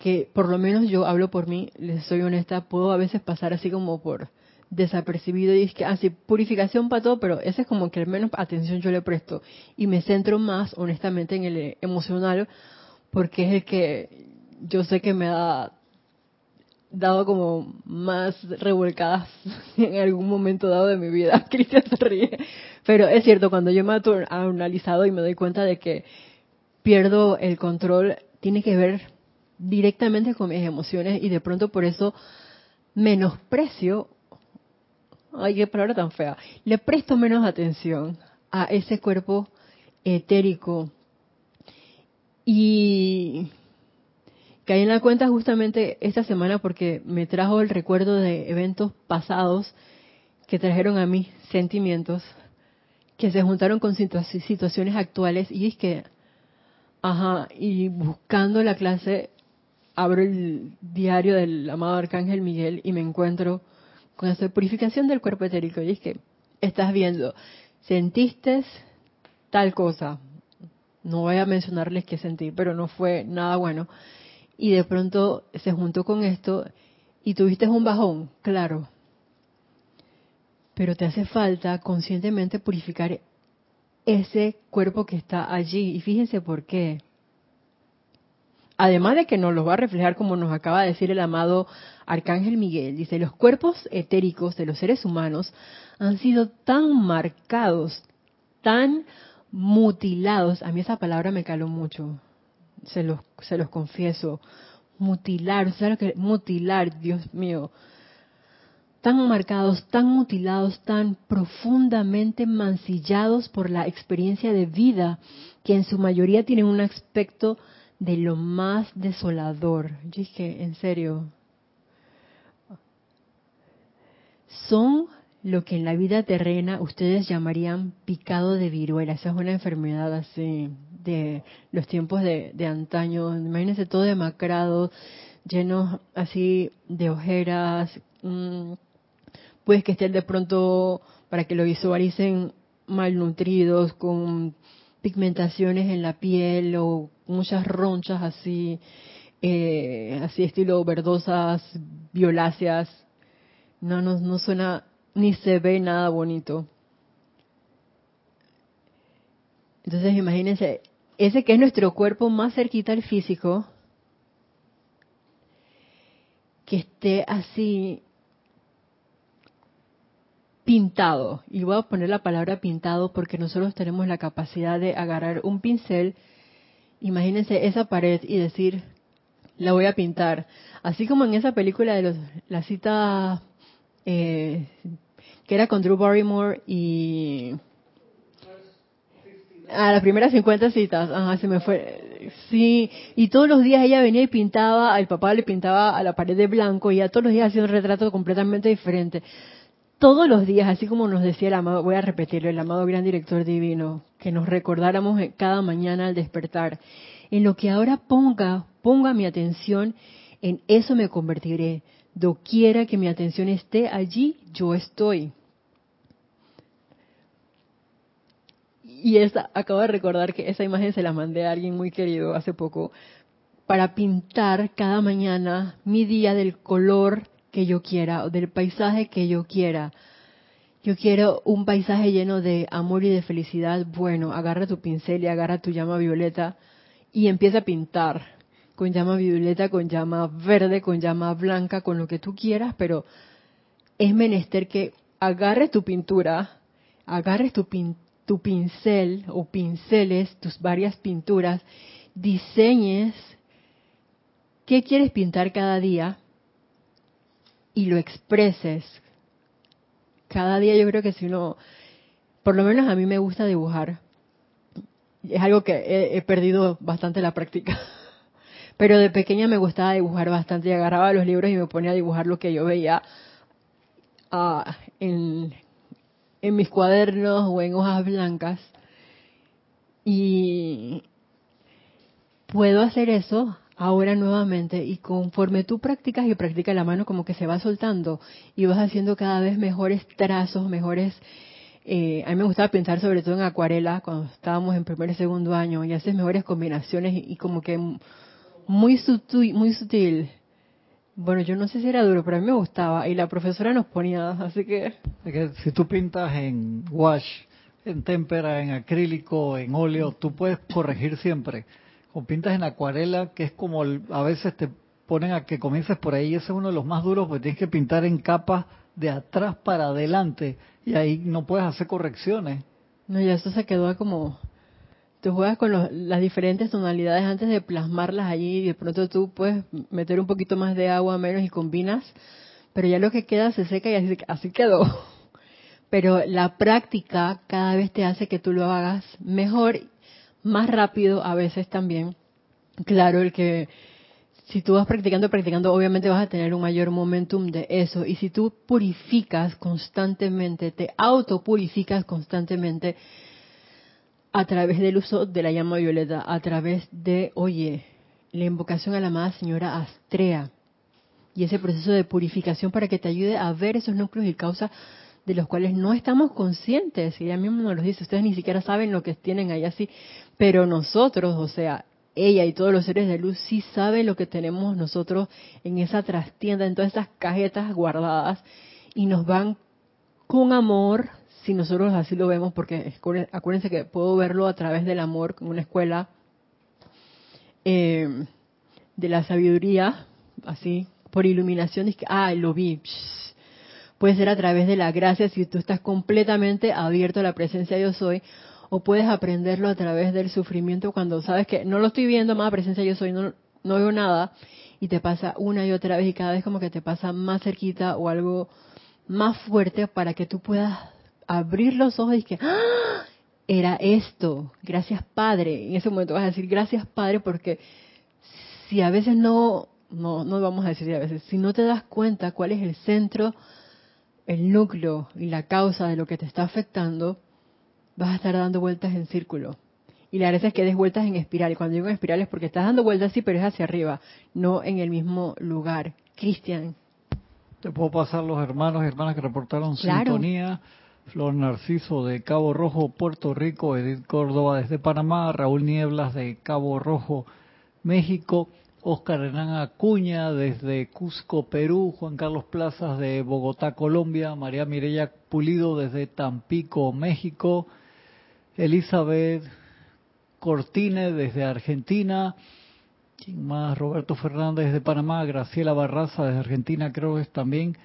que por lo menos yo hablo por mí, les soy honesta, puedo a veces pasar así como por desapercibido y es que así purificación para todo, pero ese es como que al menos atención yo le presto y me centro más honestamente en el emocional porque es el que yo sé que me ha dado como más revolcadas en algún momento dado de mi vida. Cristian se ríe. Pero es cierto, cuando yo me he analizado y me doy cuenta de que pierdo el control, tiene que ver directamente con mis emociones y de pronto por eso menosprecio, ay, qué palabra tan fea, le presto menos atención a ese cuerpo etérico. Y caí en la cuenta justamente esta semana porque me trajo el recuerdo de eventos pasados que trajeron a mí sentimientos que se juntaron con situaciones actuales y es que, ajá, y buscando la clase, abro el diario del amado Arcángel Miguel y me encuentro con esa purificación del cuerpo etérico y es que estás viendo, sentiste tal cosa, no voy a mencionarles qué sentí, pero no fue nada bueno, y de pronto se juntó con esto y tuviste un bajón, claro, pero te hace falta conscientemente purificar ese cuerpo que está allí. Y fíjense por qué. Además de que nos lo va a reflejar como nos acaba de decir el amado Arcángel Miguel, dice, los cuerpos etéricos de los seres humanos han sido tan marcados, tan mutilados, a mí esa palabra me caló mucho, se los, se los confieso, mutilar, ¿sabes lo que mutilar, Dios mío? Tan marcados, tan mutilados, tan profundamente mancillados por la experiencia de vida, que en su mayoría tienen un aspecto de lo más desolador. Yo dije, en serio, son lo que en la vida terrena ustedes llamarían picado de viruela. Esa es una enfermedad así de los tiempos de, antaño. Imagínense todo demacrado, lleno así de ojeras. Mm, pues que estén de pronto, para que lo visualicen, malnutridos, con pigmentaciones en la piel o muchas ronchas así, eh, así estilo verdosas, violáceas. No, no, no suena ni se ve nada bonito. Entonces imagínense, ese que es nuestro cuerpo más cerquita al físico, que esté así pintado. Y voy a poner la palabra pintado porque nosotros tenemos la capacidad de agarrar un pincel, imagínense esa pared y decir, la voy a pintar. Así como en esa película de los, la cita eh, que era con Drew Barrymore y a las primeras 50 citas, ajá, se me fue. Sí, y todos los días ella venía y pintaba, al papá le pintaba a la pared de blanco y ya todos los días hacía un retrato completamente diferente. Todos los días, así como nos decía el amado, voy a repetirlo, el amado gran director divino, que nos recordáramos cada mañana al despertar. En lo que ahora ponga, ponga mi atención, en eso me convertiré. Doquiera que mi atención esté allí, yo estoy. Y esa, acabo de recordar que esa imagen se la mandé a alguien muy querido hace poco para pintar cada mañana mi día del color que yo quiera o del paisaje que yo quiera. Yo quiero un paisaje lleno de amor y de felicidad. Bueno, agarra tu pincel y agarra tu llama violeta y empieza a pintar con llama violeta, con llama verde, con llama blanca, con lo que tú quieras, pero es menester que agarres tu pintura, agarres tu, tu pincel o pinceles, tus varias pinturas, diseñes qué quieres pintar cada día y lo expreses. Cada día yo creo que si uno, por lo menos a mí me gusta dibujar, es algo que he perdido bastante la práctica. Pero de pequeña me gustaba dibujar bastante y agarraba los libros y me ponía a dibujar lo que yo veía ah, en, en mis cuadernos o en hojas blancas. Y puedo hacer eso ahora nuevamente y conforme tú practicas y practicas la mano como que se va soltando y vas haciendo cada vez mejores trazos, mejores... Eh, a mí me gustaba pensar sobre todo en acuarela cuando estábamos en primer y segundo año y haces mejores combinaciones y como que muy sutil, muy sutil. Bueno, yo no sé si era duro, pero a mí me gustaba y la profesora nos ponía, así que... si tú pintas en wash, en témpera, en acrílico, en óleo, tú puedes corregir siempre. O pintas en acuarela, que es como a veces te ponen a que comiences por ahí, ese es uno de los más duros porque tienes que pintar en capas de atrás para adelante y ahí no puedes hacer correcciones. No, ya esto se quedó como tú juegas con los- las diferentes tonalidades antes de plasmarlas allí y de pronto tú puedes meter un poquito más de agua menos y combinas, pero ya lo que queda se seca y así, así quedó. Pero la práctica cada vez te hace que tú lo hagas mejor, más rápido a veces también. Claro, el que si tú vas practicando, practicando, obviamente vas a tener un mayor momentum de eso. Y si tú purificas constantemente, te autopurificas constantemente a través del uso de la llama violeta, a través de, oye, la invocación a la amada señora Astrea y ese proceso de purificación para que te ayude a ver esos núcleos y causas de los cuales no estamos conscientes. Y ella misma nos lo dice, ustedes ni siquiera saben lo que tienen ahí así, pero nosotros, o sea, ella y todos los seres de luz sí saben lo que tenemos nosotros en esa trastienda, en todas esas cajetas guardadas y nos van con amor, si nosotros así lo vemos, porque acuérdense que puedo verlo a través del amor en una escuela eh, de la sabiduría, así, por iluminación, y que, ah, lo vi. Psh. Puede ser a través de la gracia si tú estás completamente abierto a la presencia yo soy, o puedes aprenderlo a través del sufrimiento cuando sabes que no lo estoy viendo, más presencia yo soy, no, no veo nada, y te pasa una y otra vez y cada vez como que te pasa más cerquita o algo más fuerte para que tú puedas abrir los ojos y que ¡Ah! era esto, gracias Padre. En ese momento vas a decir gracias Padre porque si a veces no, no, no vamos a decir a veces, si no te das cuenta cuál es el centro, el núcleo y la causa de lo que te está afectando, vas a estar dando vueltas en círculo. Y la gracia es que des vueltas en espiral. Y cuando digo en espiral es porque estás dando vueltas sí, pero es hacia arriba, no en el mismo lugar. Cristian. Te puedo pasar los hermanos y hermanas que reportaron Claro. sintonía. Flor Narciso de Cabo Rojo, Puerto Rico, Edith Córdoba desde Panamá, Raúl Nieblas de Cabo Rojo, México, Oscar Hernán Acuña desde Cusco, Perú, Juan Carlos Plazas de Bogotá, Colombia, María Mireya Pulido desde Tampico, México, Elizabeth Cortine desde Argentina, ¿quién más? Roberto Fernández de Panamá, Graciela Barraza desde Argentina, creo que es también.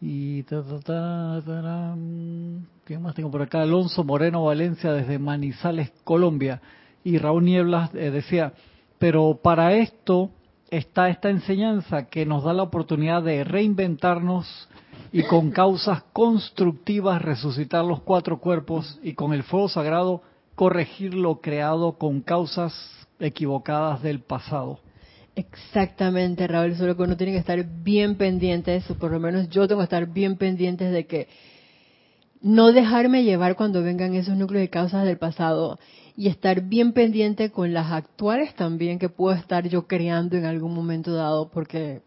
Y ta, ta, ta, tarán. ¿quién más tengo por acá? Alonso Moreno Valencia desde Manizales, Colombia. Y Raúl Nieblas eh, decía, pero para esto está esta enseñanza que nos da la oportunidad de reinventarnos y con causas constructivas resucitar los cuatro cuerpos y con el fuego sagrado corregir lo creado con causas equivocadas del pasado. Exactamente, Raúl, solo que uno tiene que estar bien pendiente de eso, por lo menos yo tengo que estar bien pendiente de que no dejarme llevar cuando vengan esos núcleos de causas del pasado y estar bien pendiente con las actuales también que puedo estar yo creando en algún momento dado, porque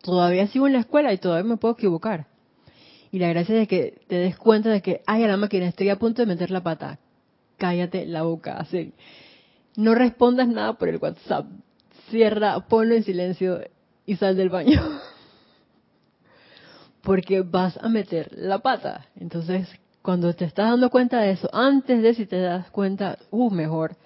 todavía sigo en la escuela y todavía me puedo equivocar. Y la gracia es que te des cuenta de que, ay, a la máquina, estoy a punto de meter la pata. Cállate la boca, así. No respondas nada por el WhatsApp. Cierra, ponlo en silencio y sal del baño. Porque vas a meter la pata. Entonces, cuando te estás dando cuenta de eso, antes de si te das cuenta, uh, mejor.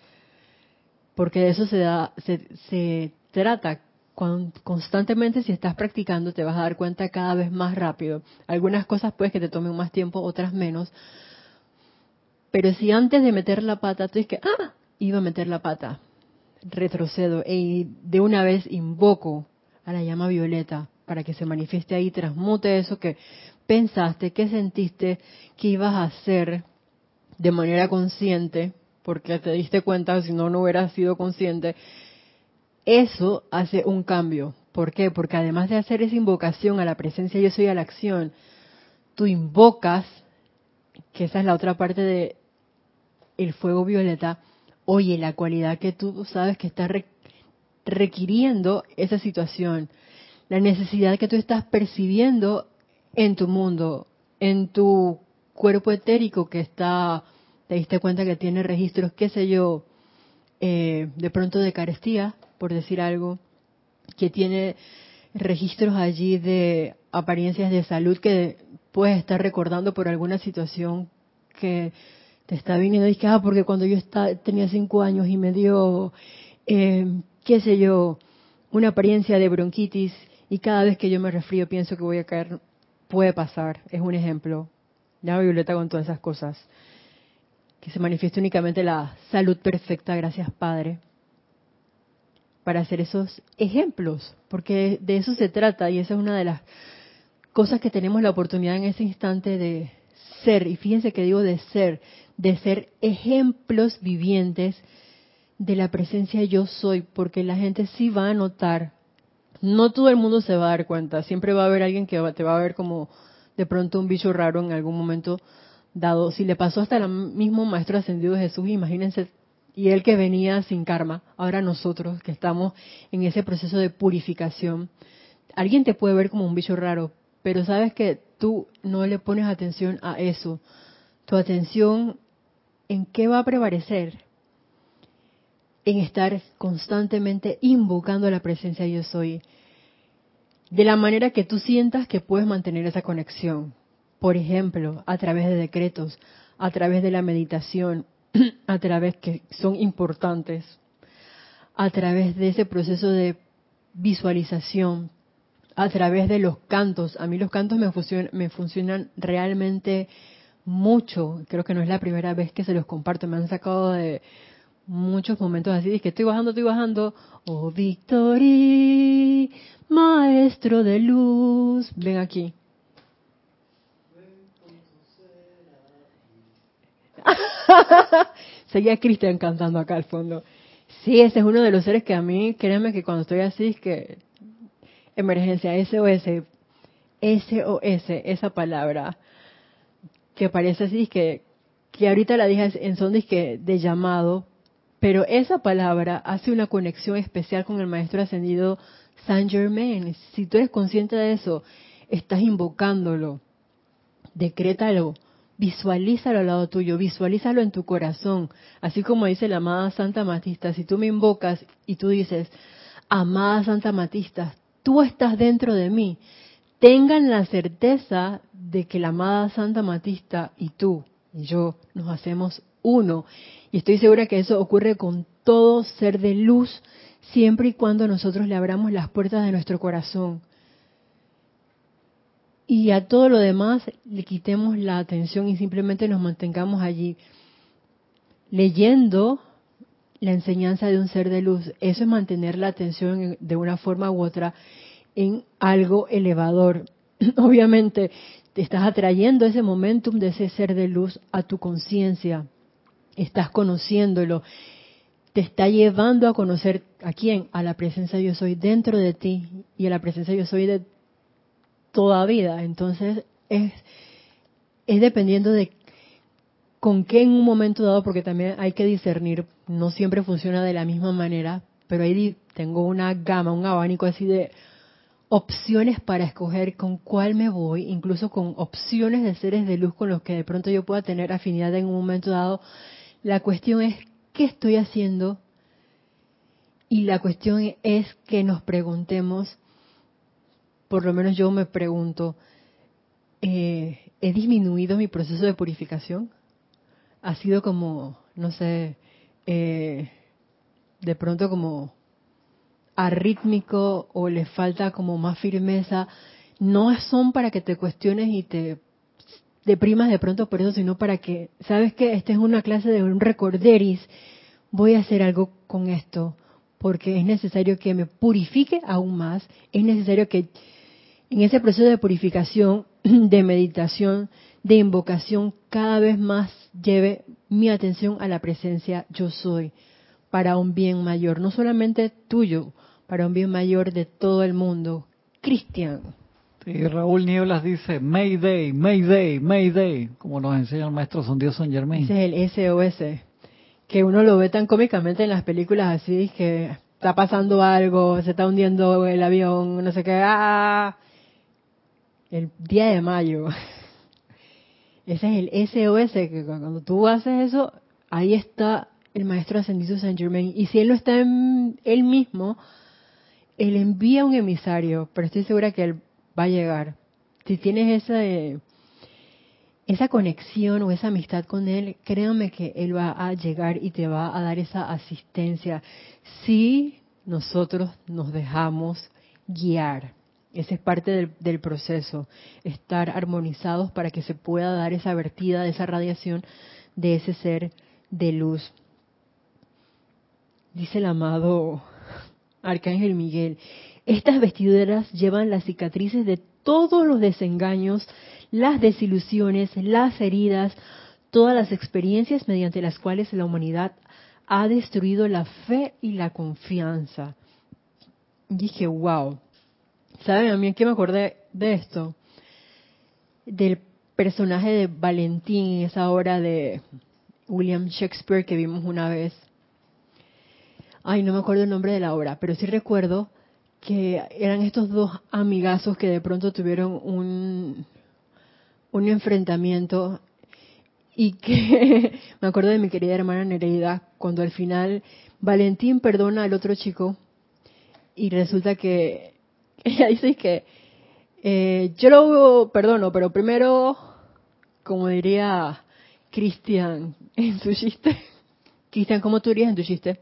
Porque de eso se da, se, se trata con- constantemente si estás practicando te vas a dar cuenta cada vez más rápido. Algunas cosas puedes que te tomen más tiempo, otras menos. Pero si antes de meter la pata tú dices que, ah, iba a meter la pata, retrocedo y de una vez invoco a la llama violeta para que se manifieste ahí, transmute eso que pensaste, que sentiste que ibas a hacer de manera consciente, porque te diste cuenta, si no, no hubieras sido consciente, eso hace un cambio. ¿Por qué? Porque además de hacer esa invocación a la presencia yo soy a la acción, tú invocas, que esa es la otra parte de el fuego violeta, oye, la cualidad que tú sabes que está re- requiriendo esa situación, la necesidad que tú estás percibiendo en tu mundo, en tu cuerpo etérico que está, te diste cuenta que tiene registros, qué sé yo, eh, de pronto de carestía, por decir algo, que tiene registros allí de apariencias de salud que puedes estar recordando por alguna situación que te está viniendo y que, ah, porque cuando yo tenía cinco años y me dio, eh, qué sé yo, una apariencia de bronquitis y cada vez que yo me resfrío pienso que voy a caer, puede pasar, es un ejemplo. Ya Violeta con todas esas cosas. Que se manifieste únicamente la salud perfecta, gracias Padre, para hacer esos ejemplos, porque de eso se trata y esa es una de las cosas que tenemos la oportunidad en ese instante de ser, y fíjense que digo de ser, de ser ejemplos vivientes de la presencia yo soy, porque la gente sí va a notar, no todo el mundo se va a dar cuenta, siempre va a haber alguien que te va a ver como de pronto un bicho raro en algún momento dado. Si le pasó hasta el mismo Maestro Ascendido Jesús, imagínense, y él que venía sin karma, ahora nosotros que estamos en ese proceso de purificación, alguien te puede ver como un bicho raro, pero sabes que tú no le pones atención a eso. Tu atención en qué va a prevalecer? En estar constantemente invocando la presencia yo soy. De la manera que tú sientas que puedes mantener esa conexión. Por ejemplo, a través de decretos, a través de la meditación, a través que son importantes, a través de ese proceso de visualización, a través de los cantos. A mí los cantos me, funcionan, me funcionan realmente mucho. Creo que no es la primera vez que se los comparto. Me han sacado de muchos momentos así, de que estoy bajando, estoy bajando. Oh, Victory, maestro de luz. Ven aquí. Seguía Cristian cantando acá al fondo. Sí, ese es uno de los seres que a mí, créanme que cuando estoy así, es que emergencia, SOS, SOS, esa palabra, que parece así, que, que ahorita la dije en son de, de llamado, pero esa palabra hace una conexión especial con el Maestro Ascendido Saint Germain. Si tú eres consciente de eso, estás invocándolo, decrétalo, visualízalo al lado tuyo, visualízalo en tu corazón, así como dice la amada Santa Matista, si tú me invocas y tú dices, amada Santa Matista, tú estás dentro de mí, tengan la certeza de que la amada Santa Matista y tú y yo nos hacemos uno. Y estoy segura que eso ocurre con todo ser de luz, siempre y cuando nosotros le abramos las puertas de nuestro corazón. Y a todo lo demás le quitemos la atención y simplemente nos mantengamos allí leyendo la enseñanza de un ser de luz. Eso es mantener la atención de una forma u otra en algo elevador. Obviamente, te estás atrayendo ese momentum de ese ser de luz a tu conciencia. Estás conociéndolo. Te está llevando a conocer a quién? A la presencia yo soy dentro de ti y a la presencia yo soy de toda vida. Entonces, es, es dependiendo de con qué en un momento dado, porque también hay que discernir, no siempre funciona de la misma manera, pero ahí tengo una gama, un abanico así de opciones para escoger con cuál me voy, incluso con opciones de seres de luz con los que de pronto yo pueda tener afinidad en un momento dado. La cuestión es, ¿qué estoy haciendo? Y la cuestión es que nos preguntemos, por lo menos yo me pregunto, eh, ¿he disminuido mi proceso de purificación? ha sido como, no sé, eh, de pronto como arrítmico o le falta como más firmeza, no son para que te cuestiones y te deprimas de pronto por eso, sino para que, sabes que esta es una clase de un recorderis, voy a hacer algo con esto, porque es necesario que me purifique aún más, es necesario que en ese proceso de purificación, de meditación, de invocación, cada vez más lleve mi atención a la presencia yo soy, para un bien mayor, no solamente tuyo, para un bien mayor de todo el mundo. Cristian. Y Raúl Nieblas dice, Mayday, Mayday, Mayday, como nos enseña el maestro Dios San Germain. Ese es el SOS, que uno lo ve tan cómicamente en las películas así, que está pasando algo, se está hundiendo el avión, no sé qué, ¡ah! El día de mayo. Ese es el SOS, que cuando tú haces eso, ahí está el maestro ascendido Saint Germain. Y si él no está en él mismo, él envía un emisario, pero estoy segura que él va a llegar. Si tienes esa, esa conexión o esa amistad con él, créanme que él va a llegar y te va a dar esa asistencia. Si nosotros nos dejamos guiar. Ese es parte del, proceso, estar armonizados para que se pueda dar esa vertida esa radiación de ese ser de luz. Dice el amado Arcángel Miguel, estas vestiduras llevan las cicatrices de todos los desengaños, las desilusiones, las heridas, todas las experiencias mediante las cuales la humanidad ha destruido la fe y la confianza. dije, wow. ¿Saben a mí qué me acordé de esto? Del personaje de Valentín en esa obra de William Shakespeare que vimos una vez. Ay, no me acuerdo el nombre de la obra, pero sí recuerdo que eran estos dos amigazos que de pronto tuvieron un, un enfrentamiento y que me acuerdo de mi querida hermana Nereida cuando al final Valentín perdona al otro chico y resulta que ella dice que eh, yo lo perdono, pero primero, como diría Cristian en su chiste, Cristian, ¿cómo tú dirías en tu chiste?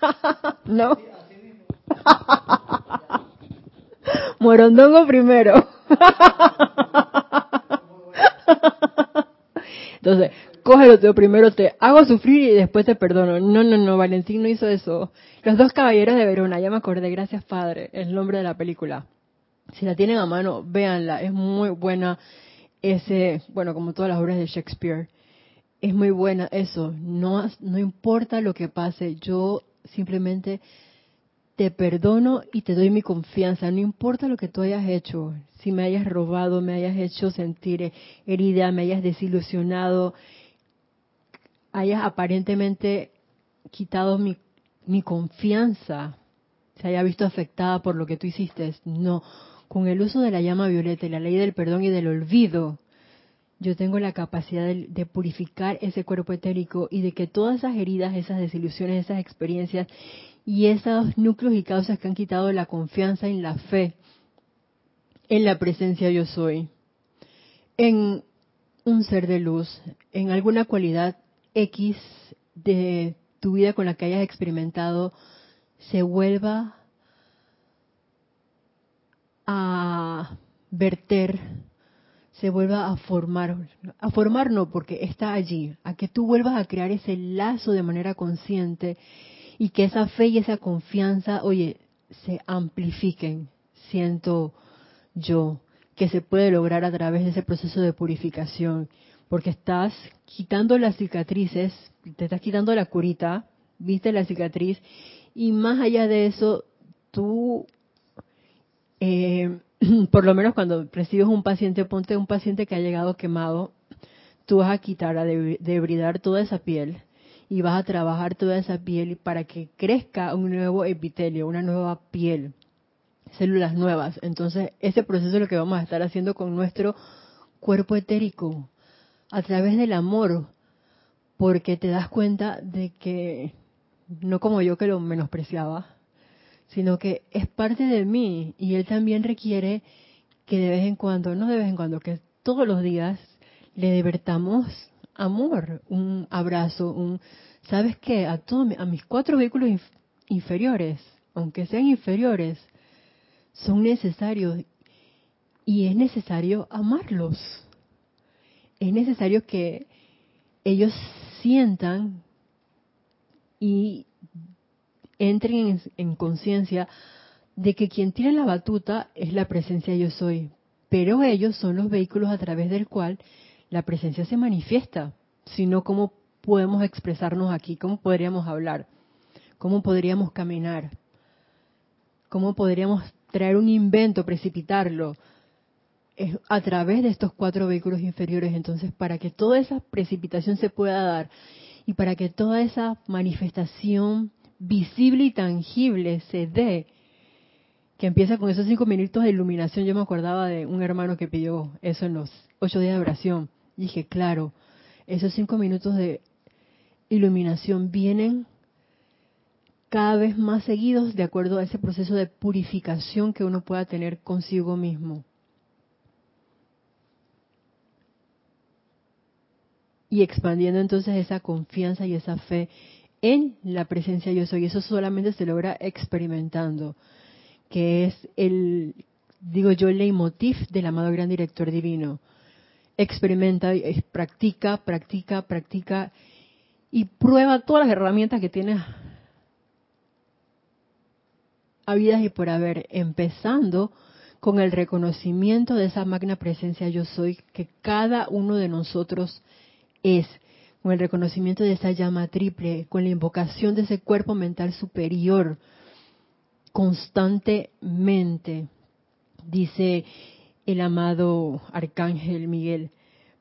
no. Morondongo primero. Entonces, cógelo yo primero te hago sufrir y después te perdono. No, no, no, Valentín no hizo eso. Los dos caballeros de Verona, ya me acordé, gracias Padre, el nombre de la película. Si la tienen a mano, véanla, es muy buena ese, bueno, como todas las obras de Shakespeare. Es muy buena eso, no no importa lo que pase, yo simplemente te perdono y te doy mi confianza, no importa lo que tú hayas hecho, si me hayas robado, me hayas hecho sentir herida, me hayas desilusionado, hayas aparentemente quitado mi, confianza, se haya visto afectada por lo que tú hiciste. No, con el uso de la llama violeta y la ley del perdón y del olvido, yo tengo la capacidad de, purificar ese cuerpo etérico y de que todas esas heridas, esas desilusiones, esas experiencias y esos núcleos y causas que han quitado la confianza en la fe, en la presencia yo soy, en un ser de luz, en alguna cualidad X de tu vida con la que hayas experimentado, se vuelva a verter se vuelva a formar, a formar no, porque está allí, a que tú vuelvas a crear ese lazo de manera consciente y que esa fe y esa confianza, oye, se amplifiquen, siento yo, que se puede lograr a través de ese proceso de purificación, porque estás quitando las cicatrices, te estás quitando la curita, viste la cicatriz, y más allá de eso, tú eh, por lo menos cuando recibes un paciente, ponte un paciente que ha llegado quemado, tú vas a quitar, a debridar toda esa piel y vas a trabajar toda esa piel para que crezca un nuevo epitelio, una nueva piel, células nuevas. Entonces, ese proceso es lo que vamos a estar haciendo con nuestro cuerpo etérico, a través del amor, porque te das cuenta de que, no como yo que lo menospreciaba, sino que es parte de mí y él también requiere que de vez en cuando, no de vez en cuando, que todos los días le divertamos amor, un abrazo, un, ¿sabes qué? A todos, a mis cuatro vehículos inferiores, aunque sean inferiores, son necesarios y es necesario amarlos. Es necesario que ellos sientan y entren en, conciencia de que quien tiene la batuta es la presencia yo soy, pero ellos son los vehículos a través del cual la presencia se manifiesta, sino cómo podemos expresarnos aquí, cómo podríamos hablar, cómo podríamos caminar, cómo podríamos traer un invento, precipitarlo, es a través de estos cuatro vehículos inferiores. Entonces, para que toda esa precipitación se pueda dar y para que toda esa manifestación visible y tangible se dé, que empieza con esos cinco minutos de iluminación. Yo me acordaba de un hermano que pidió eso en los ocho días de oración. Y dije, claro, esos cinco minutos de iluminación vienen cada vez más seguidos de acuerdo a ese proceso de purificación que uno pueda tener consigo mismo. Y expandiendo entonces esa confianza y esa fe en la presencia yo soy. Eso solamente se logra experimentando, que es el, digo yo, el leitmotiv del amado gran director divino. experimenta, practica, practica, practica y prueba todas las herramientas que tienes habidas y por haber, empezando con el reconocimiento de esa magna presencia yo soy que cada uno de nosotros es, con el reconocimiento de esa llama triple, con la invocación de ese cuerpo mental superior constantemente, dice el amado Arcángel Miguel,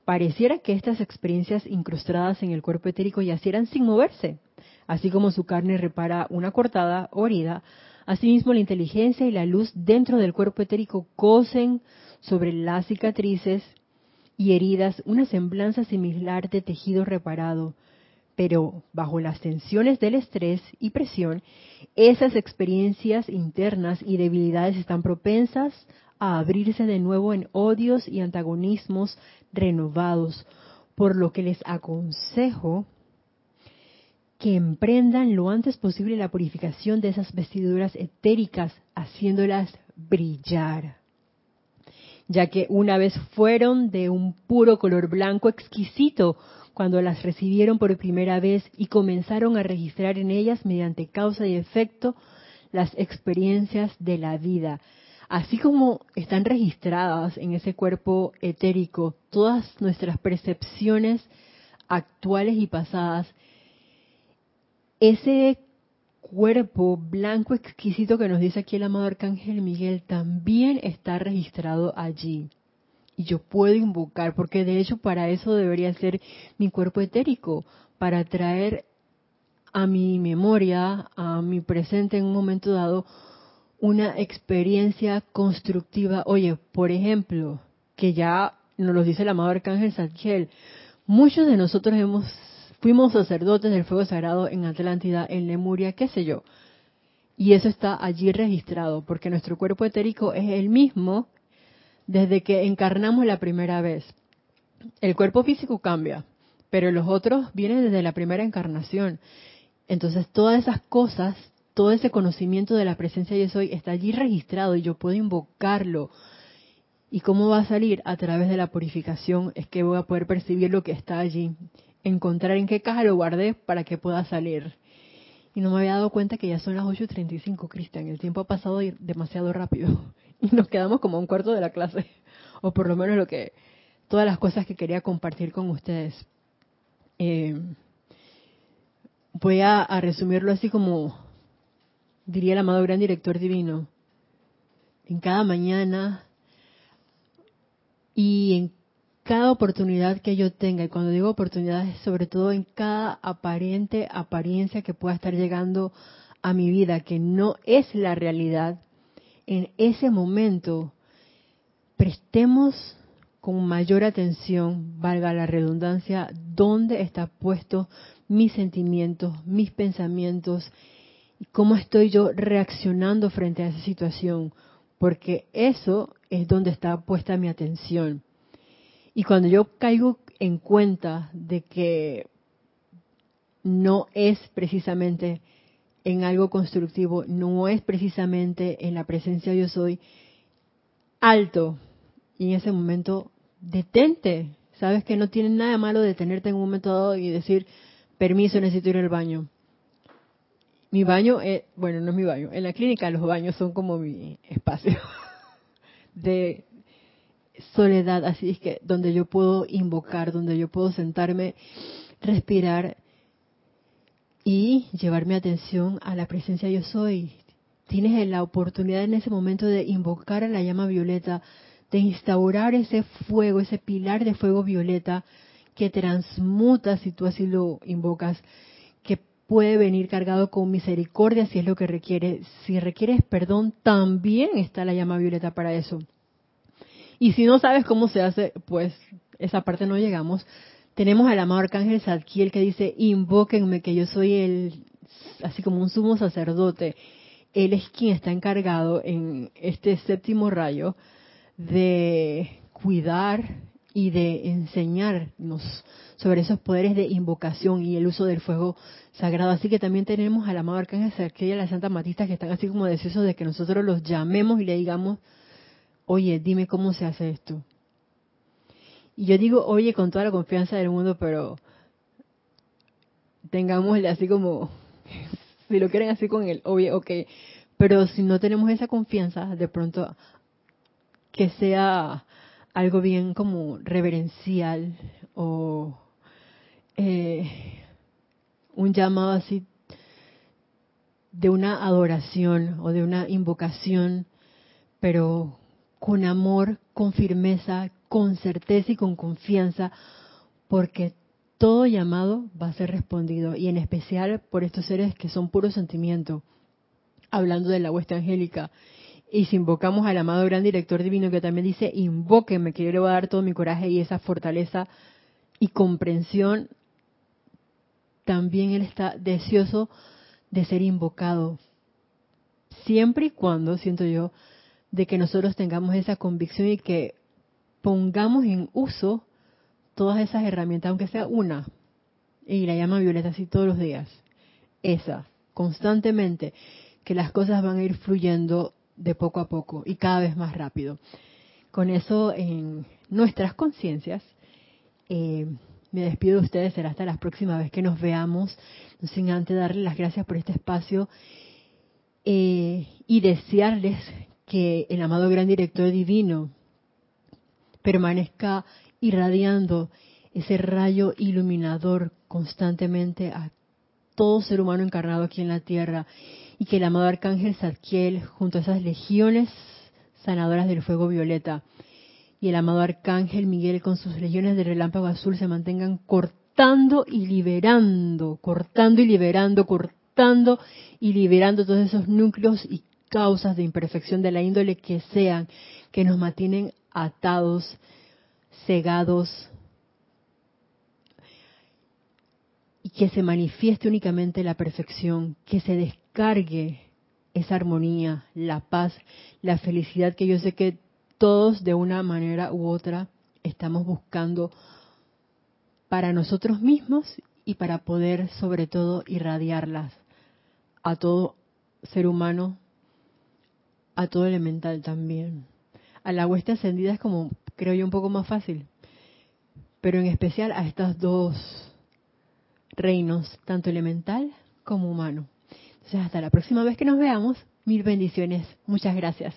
pareciera que estas experiencias incrustadas en el cuerpo etérico yacieran sin moverse, así como su carne repara una cortada o herida, Asimismo, la inteligencia y la luz dentro del cuerpo etérico cosen sobre las cicatrices y heridas una semblanza similar de tejido reparado, pero bajo las tensiones del estrés y presión, esas experiencias internas y debilidades están propensas a abrirse de nuevo en odios y antagonismos renovados, por lo que les aconsejo que emprendan lo antes posible la purificación de esas vestiduras etéricas, haciéndolas brillar, ya que una vez fueron de un puro color blanco exquisito cuando las recibieron por primera vez y comenzaron a registrar en ellas mediante causa y efecto las experiencias de la vida. Así como están registradas en ese cuerpo etérico todas nuestras percepciones actuales y pasadas, ese cuerpo blanco exquisito que nos dice aquí el amado Arcángel Miguel también está registrado allí. Y yo puedo invocar, porque de hecho para eso debería ser mi cuerpo etérico, para traer a mi memoria, a mi presente en un momento dado, una experiencia constructiva. Oye, por ejemplo, que ya nos lo dice el amado Arcángel Zadkiel, muchos de nosotros hemos Fuimos sacerdotes del fuego sagrado en Atlántida, en Lemuria, qué sé yo. Y eso está allí registrado, porque nuestro cuerpo etérico es el mismo desde que encarnamos la primera vez. El cuerpo físico cambia, pero los otros vienen desde la primera encarnación. Entonces todas esas cosas, todo ese conocimiento de la presencia de soy está allí registrado y yo puedo invocarlo. ¿Y cómo va a salir? A través de la purificación es que voy a poder percibir lo que está allí encontrar en qué caja lo guardé para que pueda salir. Y no me había dado cuenta que ya son las 8.35, Cristian. El tiempo ha pasado demasiado rápido. Y nos quedamos como un cuarto de la clase. O por lo menos lo que todas las cosas que quería compartir con ustedes. Eh, voy a, resumirlo así como diría el amado gran director divino. En cada mañana y en cada oportunidad que yo tenga, y cuando digo oportunidades, sobre todo en cada aparente apariencia que pueda estar llegando a mi vida, que no es la realidad, en ese momento prestemos con mayor atención, valga la redundancia, dónde está puesto mis sentimientos, mis pensamientos, y cómo estoy yo reaccionando frente a esa situación, porque eso es donde está puesta mi atención. Y cuando yo caigo en cuenta de que no es precisamente en algo constructivo, no es precisamente en la presencia yo soy, alto. Y en ese momento, detente. Sabes que no tiene nada malo detenerte en un momento dado y decir, permiso, necesito ir al baño. Mi baño, bueno, no es mi baño. En la clínica los baños son como mi espacio de soledad, así es que donde yo puedo invocar, donde yo puedo sentarme, respirar y llevar mi atención a la presencia yo soy. Tienes la oportunidad en ese momento de invocar a la llama violeta, de instaurar ese fuego, ese pilar de fuego violeta que transmuta si tú así lo invocas, que puede venir cargado con misericordia si es lo que requiere. Si requieres perdón, también está la llama violeta para eso. Y si no sabes cómo se hace, pues esa parte no llegamos. Tenemos al amado arcángel Zadkiel que dice, invóquenme que yo soy el, así como un sumo sacerdote. Él es quien está encargado en este séptimo rayo de cuidar y de enseñarnos sobre esos poderes de invocación y el uso del fuego sagrado. Así que también tenemos al amado Arcángel Zadkiel y a la Santa Matista que están así como deseosos de que nosotros los llamemos y le digamos, oye, dime cómo se hace esto. Y yo digo, oye, con toda la confianza del mundo, pero tengámosle así como, si lo quieren así con el oye, ok, pero si no tenemos esa confianza, de pronto que sea algo bien como reverencial o eh, un llamado así de una adoración o de una invocación, pero con amor, con firmeza, con certeza y con confianza, porque todo llamado va a ser respondido, y en especial por estos seres que son puro sentimiento, hablando de la hueste angélica. Y si invocamos al amado gran director divino que también dice, invóqueme, que yo le voy a dar todo mi coraje y esa fortaleza y comprensión, también él está deseoso de ser invocado. Siempre y cuando, siento yo, de que nosotros tengamos esa convicción y que pongamos en uso todas esas herramientas, aunque sea una, y la llama violeta así todos los días, esa, constantemente, que las cosas van a ir fluyendo de poco a poco y cada vez más rápido. Con eso en nuestras conciencias, eh, me despido de ustedes, será hasta la próxima vez que nos veamos, sin antes darles las gracias por este espacio eh, y desearles que el amado gran director divino permanezca irradiando ese rayo iluminador constantemente a todo ser humano encarnado aquí en la tierra y que el amado arcángel Zadkiel junto a esas legiones sanadoras del fuego violeta y el amado arcángel Miguel con sus legiones de relámpago azul se mantengan cortando y liberando, cortando y liberando, cortando y liberando todos esos núcleos y causas de imperfección de la índole que sean, que nos mantienen atados, cegados, y que se manifieste únicamente la perfección, que se descargue esa armonía, la paz, la felicidad que yo sé que todos de una manera u otra estamos buscando para nosotros mismos y para poder sobre todo irradiarlas a todo ser humano, a todo elemental también. A la hueste ascendida es como, creo yo, un poco más fácil, pero en especial a estos dos reinos, tanto elemental como humano. Entonces, hasta la próxima vez que nos veamos, mil bendiciones. Muchas gracias.